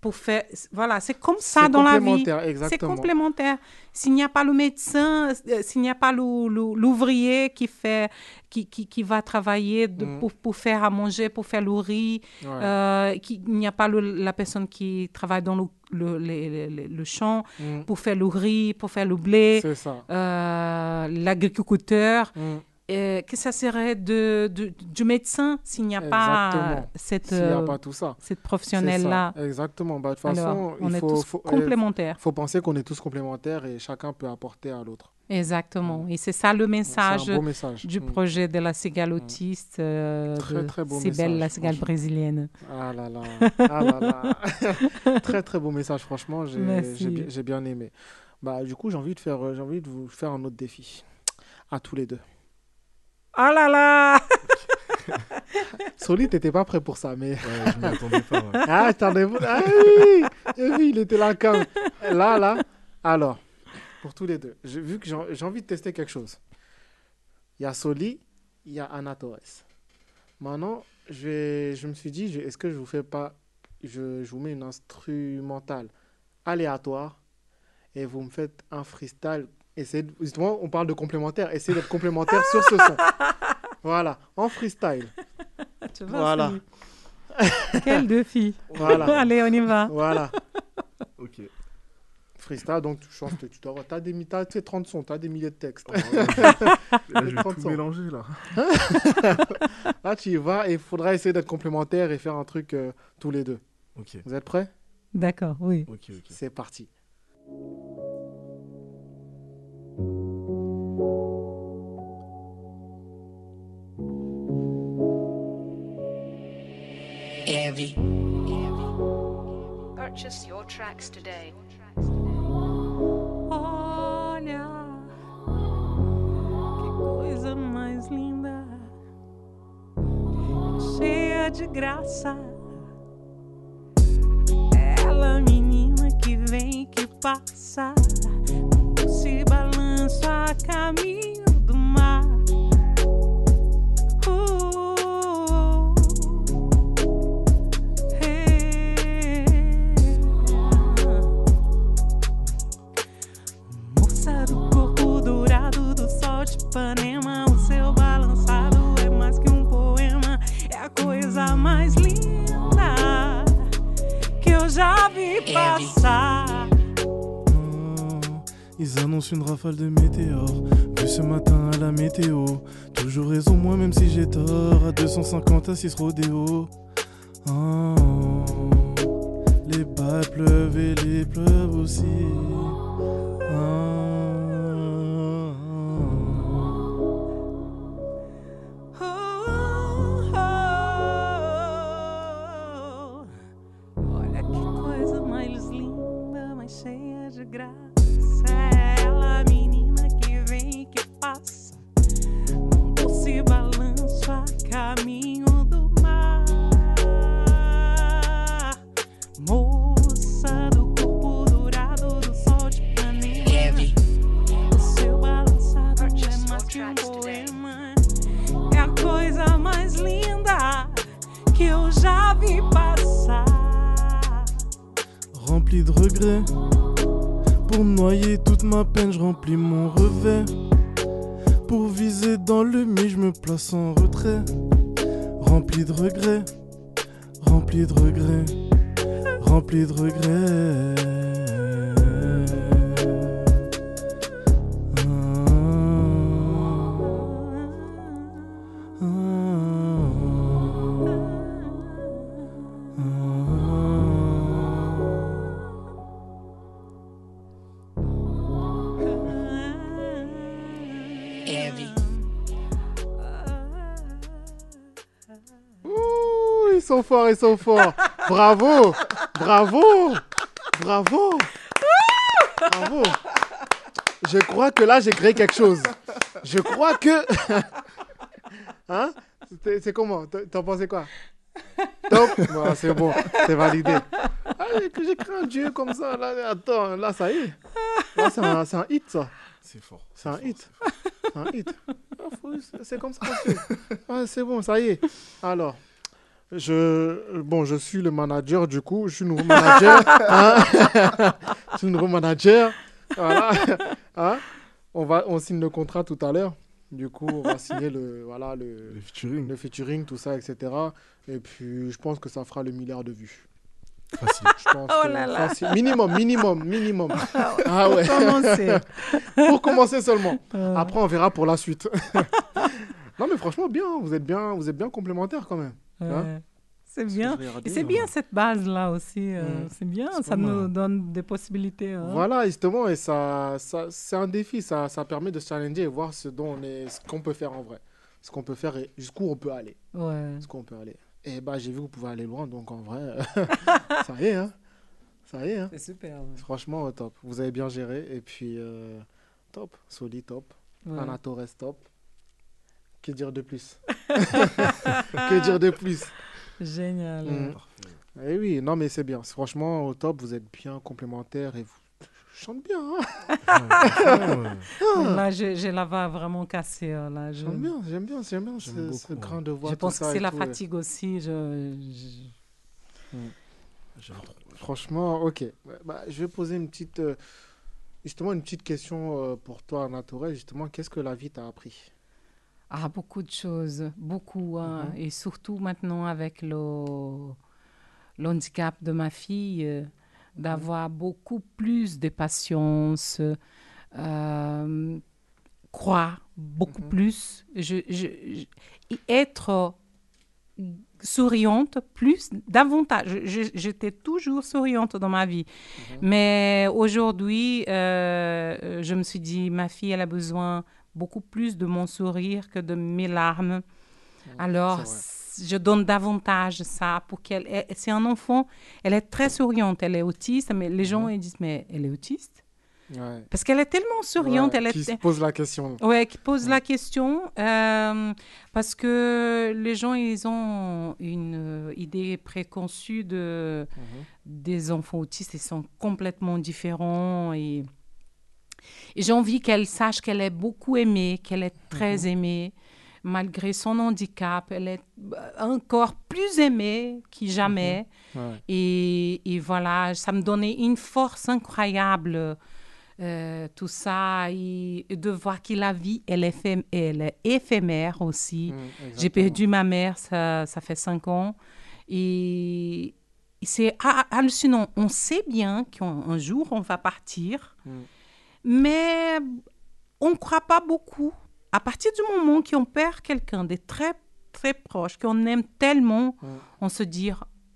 pour faire. Voilà, c'est comme ça dans la vie. complémentaire, C'est complémentaire. S'il n'y a pas le médecin, euh, s'il n'y a pas le- le- l'ouvrier qui fait, qui, qui, qui va travailler de- Mm. pour, pour faire à manger, pour faire le riz, Ouais. euh, n'y a pas le- la personne qui travaille dans le, le, les- le champ Mm. pour faire le riz, pour faire le blé, euh, l'agriculteur. Mm. Euh, que ça serait de, de- du médecin s'il n'y a pas cette, S'il n'y a euh, pas tout ça. cette C'est professionnelle-là. Exactement. Bah, de toute Alors, façon, on il est faut, tous faut- euh, complémentaires. faut penser qu'on est tous complémentaires et chacun peut apporter à l'autre. Exactement. Et c'est ça le message, du Mm. projet de la cigale autiste, euh, Très, très beau Cybèle, message, la cigale brésilienne. Ah là là, ah là là. très très beau message, franchement, j'ai bien aimé. Bah du coup, j'ai envie de faire, j'ai envie de vous faire un autre défi, à tous les deux. Oh là là Soli, t'étais pas prêt pour ça, mais. Ouais, je m'y attendais pas. ouais. Ah, t'en es... ah oui, oui, il était là quand Là, là. Alors, pour tous les deux, j'ai vu que j'ai envie de tester quelque chose. Il y a Soli, il y a Anna Torres. Maintenant, je, vais- je me suis dit, je- est-ce que je vous fais pas, je, je vous mets une instrumentale aléatoire et vous me faites un freestyle. Essayez de- justement, on parle de complémentaire. Essayez d'être complémentaire sur ce son. Voilà, en freestyle. Tu vois, Voilà. Quel défi Voilà. Allez, on y va. Voilà. Ok. Freestyle, donc tu chantes, tu dois, t'as des, tu sais, 30 sons, t'as des milliers de textes. Là, je vais 30 tout sons. mélanger, là. Là, tu y vas et il faudra essayer d'être complémentaire et faire un truc euh, tous les deux. Ok. Vous êtes prêts? D'accord, oui. Ok, ok. C'est parti. Heavy. Purchase your tracks today. Olha, que coisa mais linda, cheia de graça. Ela, menina que vem e que passa, se balança a caminho do mar. Uh, hey. Moça do corpo dourado do sol de Ipanema, o seu balançado é mais que um poema, é a coisa mais linda que eu já vi passar. Ils annoncent une rafale de météores. Vu ce matin à la météo. Toujours raison, moi, même si j'ai tort. À 250 à 6 rodéo. Ah, les balles pleuvent et les pleuvent aussi. Pour noyer toute ma peine, je remplis mon revers. Pour viser dans le mi, je me place en retrait. Rempli de regrets. Rempli de regrets. Rempli de regrets. Forts, ils sont forts. Bravo, bravo, bravo, bravo. Je crois que là, j'ai créé quelque chose. Je crois que... Hein? C'est comment? T'en- pensais quoi? Bon, C'est bon, c'est validé. Ah, j'ai j'ai créé un dieu comme ça. Là, attends, là, ça y est. Là, c'est un, hit, ça. C'est fort. C'est un hit. C'est un hit. Ah, c'est- C'est comme ça qu'on fait. Ah, c'est bon, ça y est. Alors, je, bon, je suis le manager, du coup, je suis nouveau manager. hein. je suis nouveau manager. Voilà. Hein. On, va, on signe le contrat tout à l'heure. Du coup, on va signer le, voilà, le, Le featuring. le featuring, tout ça, etc. Et puis, je pense que ça fera le milliard de vues. Facile. Je pense Oh là là. facile. Minimum, minimum, minimum. Ah ouais. commencer. pour commencer seulement. Euh. Après, on verra pour la suite. non, mais franchement, bien. Vous êtes bien, vous êtes bien complémentaires quand même. Hein. C'est bien. c'est bien cette base-là aussi. euh. C'est bien. Ça mal. nous donne des possibilités. hein. Voilà, justement, et ça, ça c'est un défi. Ça, ça permet de se challenger et voir ce dont on est, ce qu'on peut faire en vrai, ce qu'on peut faire et jusqu'où on peut aller. Ouais. On peut aller. Et bah, j'ai vu que vous pouvez aller loin, donc en vrai, ça y est, hein. Ça y est, hein. C'est super. ouais. Franchement, euh, top. Vous avez bien géré et puis euh, top, Soli top, Ouais. Anna Torres top. Que dire de plus? Que dire de plus? Génial. Mm. Eh oui, non mais c'est bien. Franchement, au top, vous êtes bien complémentaires et vous chantez bien. hein. Ah. Là, j'ai la voix vraiment cassée. euh, Là, je... J'aime bien, j'aime bien, j'aime bien J'aime ce, grain de voix. Je tout pense que ça c'est et la tout, ouais. fatigue aussi. Je, je-. Franchement, ok. Bah, je vais poser une petite, euh, justement une petite question euh, pour toi, Anna Torres. Justement, qu'est-ce que la vie t'a appris? Ah, beaucoup de choses, beaucoup. hein. Mhm. Et surtout maintenant avec le, l'handicap de ma fille, euh, d'avoir beaucoup plus de patience, euh, croire beaucoup plus, je, je- je- et être souriante plus, davantage. J'étais toujours souriante dans ma vie. Mais aujourd'hui, euh, je me suis dit, ma fille, elle a besoin beaucoup plus de mon sourire que de mes larmes. Alors, je donne davantage ça pour qu'elle... elle- C'est un enfant, elle est très souriante, elle est autiste, mais les gens ils disent, mais elle est autiste? Ouais. Parce qu'elle est tellement souriante, elle Qui est... se pose la question. Ouais, qui pose la question euh, parce que les gens ils ont une euh, idée préconçue de Mhm. des enfants autistes ils sont complètement différents et, et j'ai envie qu'elle sache qu'elle est beaucoup aimée, qu'elle est très aimée malgré son handicap, elle est euh, encore plus aimée que jamais. Ouais. Et, et voilà, ça me donnait une force incroyable, euh, tout ça, et, de voir que la vie, elle est, éphem- elle est éphémère aussi. Mm, J'ai perdu ma mère, ça, ça fait cinq ans. Et, c'est ha- hallucinant. On sait bien qu'un un jour, on va partir, Mm. Mais on ne croit pas beaucoup. À partir du moment qu'on perd quelqu'un de très, très proche, qu'on aime tellement, Mm. on se dit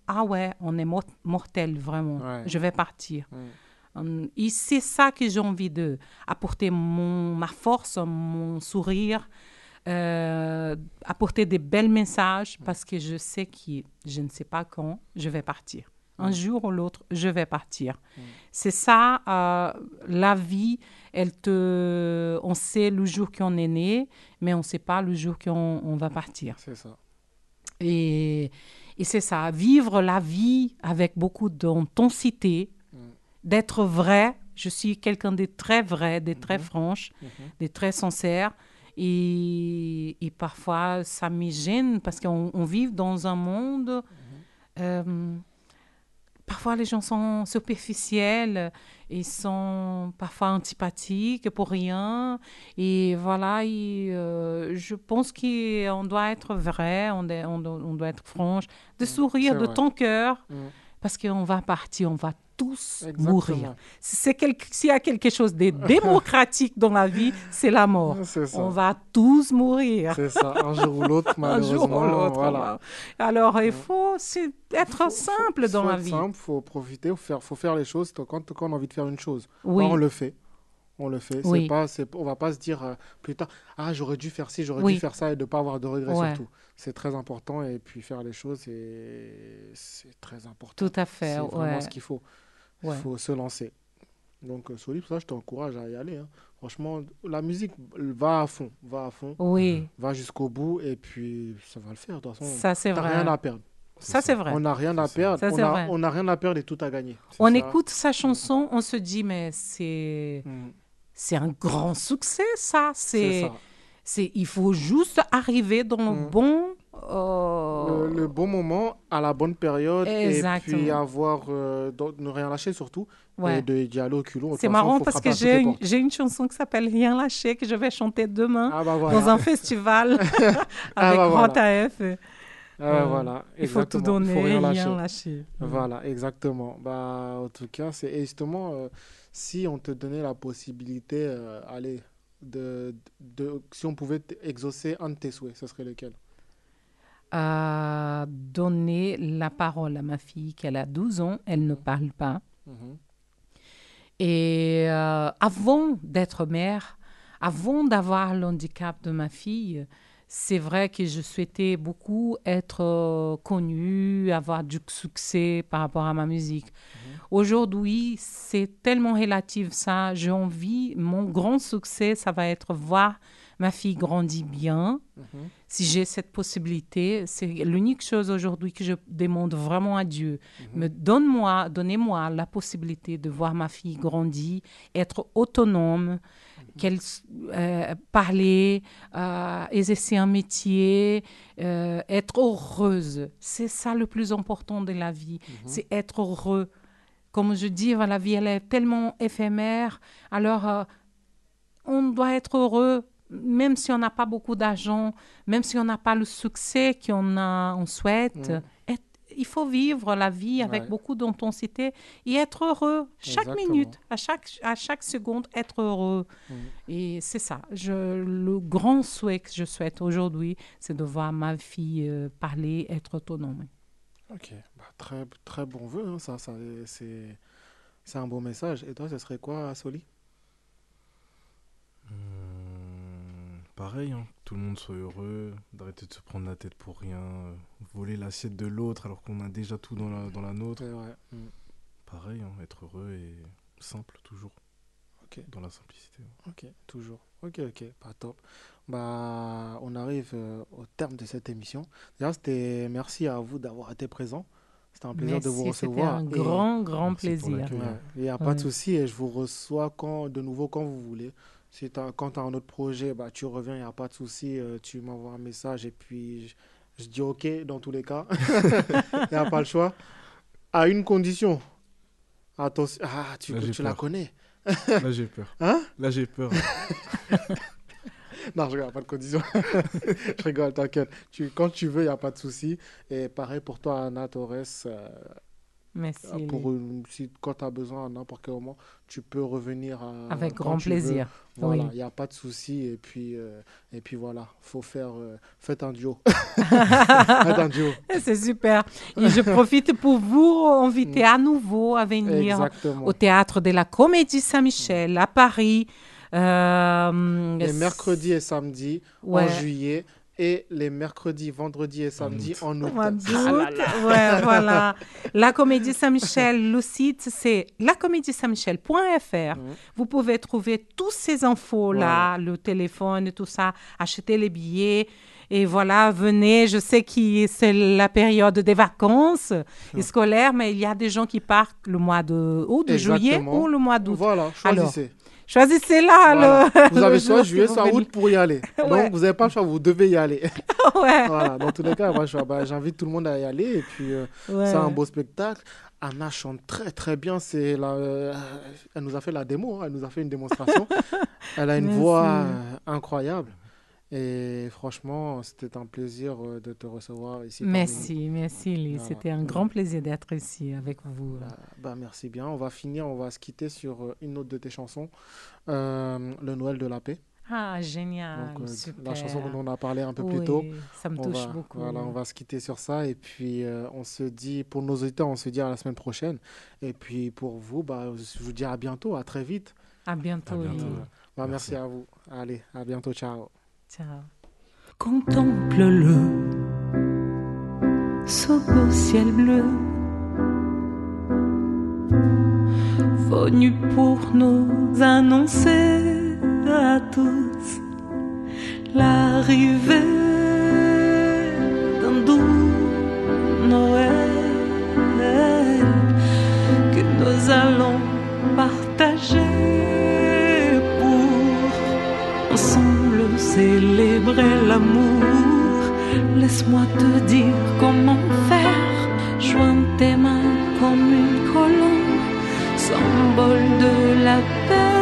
Ah ouais, on est mort- mortel, vraiment. Ouais. Je vais partir. Mm. Hum, Et c'est ça que j'ai envie de apporter mon, ma force, mon sourire, euh, apporter des belles messages parce que je sais que je ne sais pas quand je vais partir. Un jour ou l'autre, je vais partir. C'est ça, euh, la vie, elle te, on sait le jour qu'on est né, mais on ne sait pas le jour qu'on on va partir. C'est ça. Et, et c'est ça, vivre la vie avec beaucoup d'intensité, d'être vrai. Je suis quelqu'un de très vrai, de très franche, de très sincère. Et, et parfois, ça me gêne parce qu'on on vit dans un monde. euh, parfois, les gens sont superficiels, ils sont parfois antipathiques pour rien. Et voilà, et, euh, je pense qu'on doit être vrai, on, doit- on doit, on doit être franche, de sourire c'est de ton cœur, Mm. parce qu'on va partir, on va tous Exactement. mourir. S'il y a quelque chose de démocratique dans la vie, c'est la mort. On va tous mourir. C'est ça. Un jour ou l'autre, Un malheureusement. jour ou Voilà. Alors, il faut être simple dans faut la être vie. simple, faut profiter, faut faire, faut faire les choses. Quand, quand on a envie de faire une chose, Oui. on le fait. On le fait. Oui. Pas, on va pas se dire euh, plus tard, ah j'aurais dû faire ci, j'aurais Oui. dû faire ça et de pas avoir de regrets Ouais. surtout. C'est très important et puis faire les choses, c'est, très important. Tout à fait, C'est vraiment ouais. ce qu'il faut. Il Ouais. faut se lancer. Donc euh, Soli, pour ça je t'encourage à y aller. hein. Franchement, la musique va à fond, va à fond. Oui. Va jusqu'au bout et puis ça va le faire. De toute façon, Ça, c'est vrai. rien à perdre. Ça, c'est vrai. On n'a rien à perdre. Ça, on, n'a rien à perdre et tout à gagner. On ça. écoute sa chanson, on se dit, mais c'est c'est un grand succès, ça. C'est C'est il faut juste arriver dans le bon euh, le, le bon moment à la bonne période et puis Exactement. avoir euh, ne rien lâcher surtout Ouais. et de aller au culot. C'est marrant parce que j'ai une, une chanson qui s'appelle Rien lâcher que je vais chanter demain Ah bah voilà. dans un festival Ah avec bah Grand voilà. AF. euh, Ah, voilà, Il faut tout exactement. donner, Faut rien rien lâcher. lâcher. Voilà, exactement. Bah, en tout cas, c'est justement, euh, si on te donnait la possibilité, euh, allez, de, de, si on pouvait exaucer un de tes souhaits, ce serait lequel? À donner la parole à ma fille qu'elle a 12 ans, elle ne parle pas. Mhm. Et euh, avant d'être mère, avant d'avoir l'handicap de ma fille, c'est vrai que je souhaitais beaucoup être euh, connue, avoir du succès par rapport à ma musique. Aujourd'hui, c'est tellement relatif ça. J'ai envie, mon grand succès, ça va être voir ma fille grandir bien. Mhm. Si j'ai cette possibilité, c'est l'unique chose aujourd'hui que je demande vraiment à Dieu. Me donne-moi, donnez-moi la possibilité de voir ma fille grandir, être autonome, qu'elle euh, parler, euh, exercer un métier, euh, être heureuse. C'est ça le plus important de la vie, c'est être heureux. Comme je dis, la vie elle est tellement éphémère. Alors euh, on doit être heureux, même si on n'a pas beaucoup d'argent, même si on n'a pas le succès qu'on a, on souhaite. Mhm. Il faut vivre la vie avec Ouais. beaucoup d'intensité et être heureux. Chaque Exactement. minute, à chaque, à chaque seconde, être heureux. Mhm. Et c'est ça. Je, le grand souhait que je souhaite aujourd'hui, c'est de voir ma fille euh, parler, être autonome. Ok, bah, très, très bon vœu, hein, ça, ça, c'est, c'est un beau message. Et toi, ce serait quoi, Soli? Hum, pareil, hein, tout le monde soit heureux, d'arrêter de se prendre la tête pour rien, euh, voler l'assiette de l'autre alors qu'on a déjà tout dans la, dans la nôtre. C'est vrai. Mm. Pareil, hein, être heureux et simple toujours. Ok. Dans la simplicité. Ok, toujours. Ok, ok, pas top. Bah, on arrive euh, au terme de cette émission. Déjà, c'était merci à vous d'avoir été présent. C'était un plaisir de vous Merci, c'était recevoir. un grand, grand Merci plaisir. Il n'y a pas de souci et je vous reçois quand, de nouveau quand vous voulez. Si quand tu as un autre projet, bah, tu reviens, il n'y a pas de souci. euh, tu m'envoies un message et puis je, je dis OK dans tous les cas. Il n'y a pas le choix. À une condition. Attention. Ah, tu, Là, tu la connais. Là j'ai peur. Hein? Là j'ai peur. Non, je regarde pas de condition. je rigole, t'inquiète. Tu, quand tu veux, il n'y a pas de souci. Et pareil pour toi, Anna Torres. euh, Merci. euh, pour une- si, quand tu as besoin à n'importe quel moment, tu peux revenir. à- Avec quand grand veux. plaisir. Voilà, Oui. il n'y a pas de souci. Et puis, euh, et puis voilà, faut faire. euh, faites un duo. faites un duo. C'est super. Et je profite pour vous inviter à nouveau à venir Exactement. au théâtre de la Comédie Saint-Michel à Paris. Euh, Les mercredis et samedis Ouais. en juillet. Et les mercredis, vendredis et samedis en août. Au mois d'août. Ah là là. Ouais, voilà. La Comédie Saint-Michel, le site, c'est lacomédie-saint-michel.fr. Vous pouvez trouver tous ces infos-là, le téléphone et tout ça, acheter les billets. Et voilà, venez. Je sais que c'est la période des vacances scolaires, mais il y a des gens qui partent le mois de, ou de juillet ou le mois d'août. Voilà, Alors, choisissez. là Voilà. le. Vous le avez que juillet, soit août pour y aller. Ouais. Donc, vous n'avez pas le choix, vous devez y aller. Ouais. Voilà, dans tous les cas, moi, bah, j'invite tout le monde à y aller. Et puis, euh, Ouais. c'est un beau spectacle. Anna chante très, très bien. C'est la, euh, elle nous a fait la démo, hein, elle nous a fait une démonstration. elle a une Merci. voix euh, incroyable. Et franchement, c'était un plaisir euh, de te recevoir ici. Merci, merci Lise. Voilà. C'était un grand plaisir d'être ici avec vous. Bah, merci bien. On va finir, on va se quitter sur euh, une autre de tes chansons, euh, Le Noël de la paix. Ah, génial. Donc, euh, super. la chanson dont on a parlé un peu plus tôt. ça me On touche va- beaucoup. Voilà, on va se quitter sur ça. Et puis, euh, on se dit, pour nos auditeurs, on se dit à la semaine prochaine. Et puis, pour vous, bah, je vous dis à bientôt, à très vite. À bientôt. À bientôt. Lise. Bah, merci. à vous. Allez, à bientôt. Ciao. Contemple-le sous beau ciel bleu, venu pour nous annoncer à tous l'arrivée d'un doux Noël que nous allons partager l'amour. Laisse-moi te dire comment faire. Joins tes mains comme une colonne, symbole de la paix.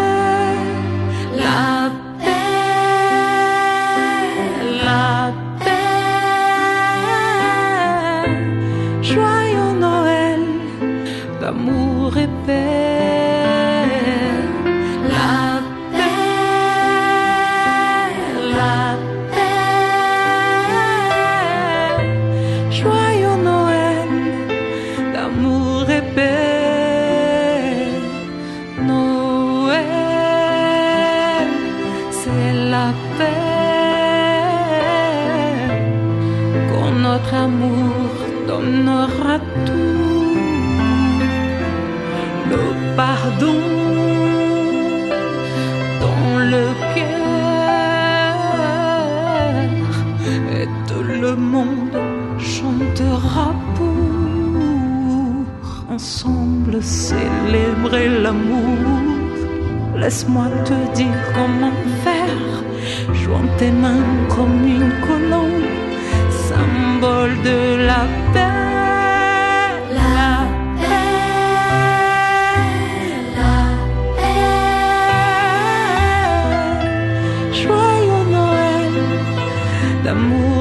célébrer l'amour. Laisse-moi te dire comment faire, jouant tes mains comme une colombe, symbole de la paix. La paix, la paix. Joyeux Noël d'amour.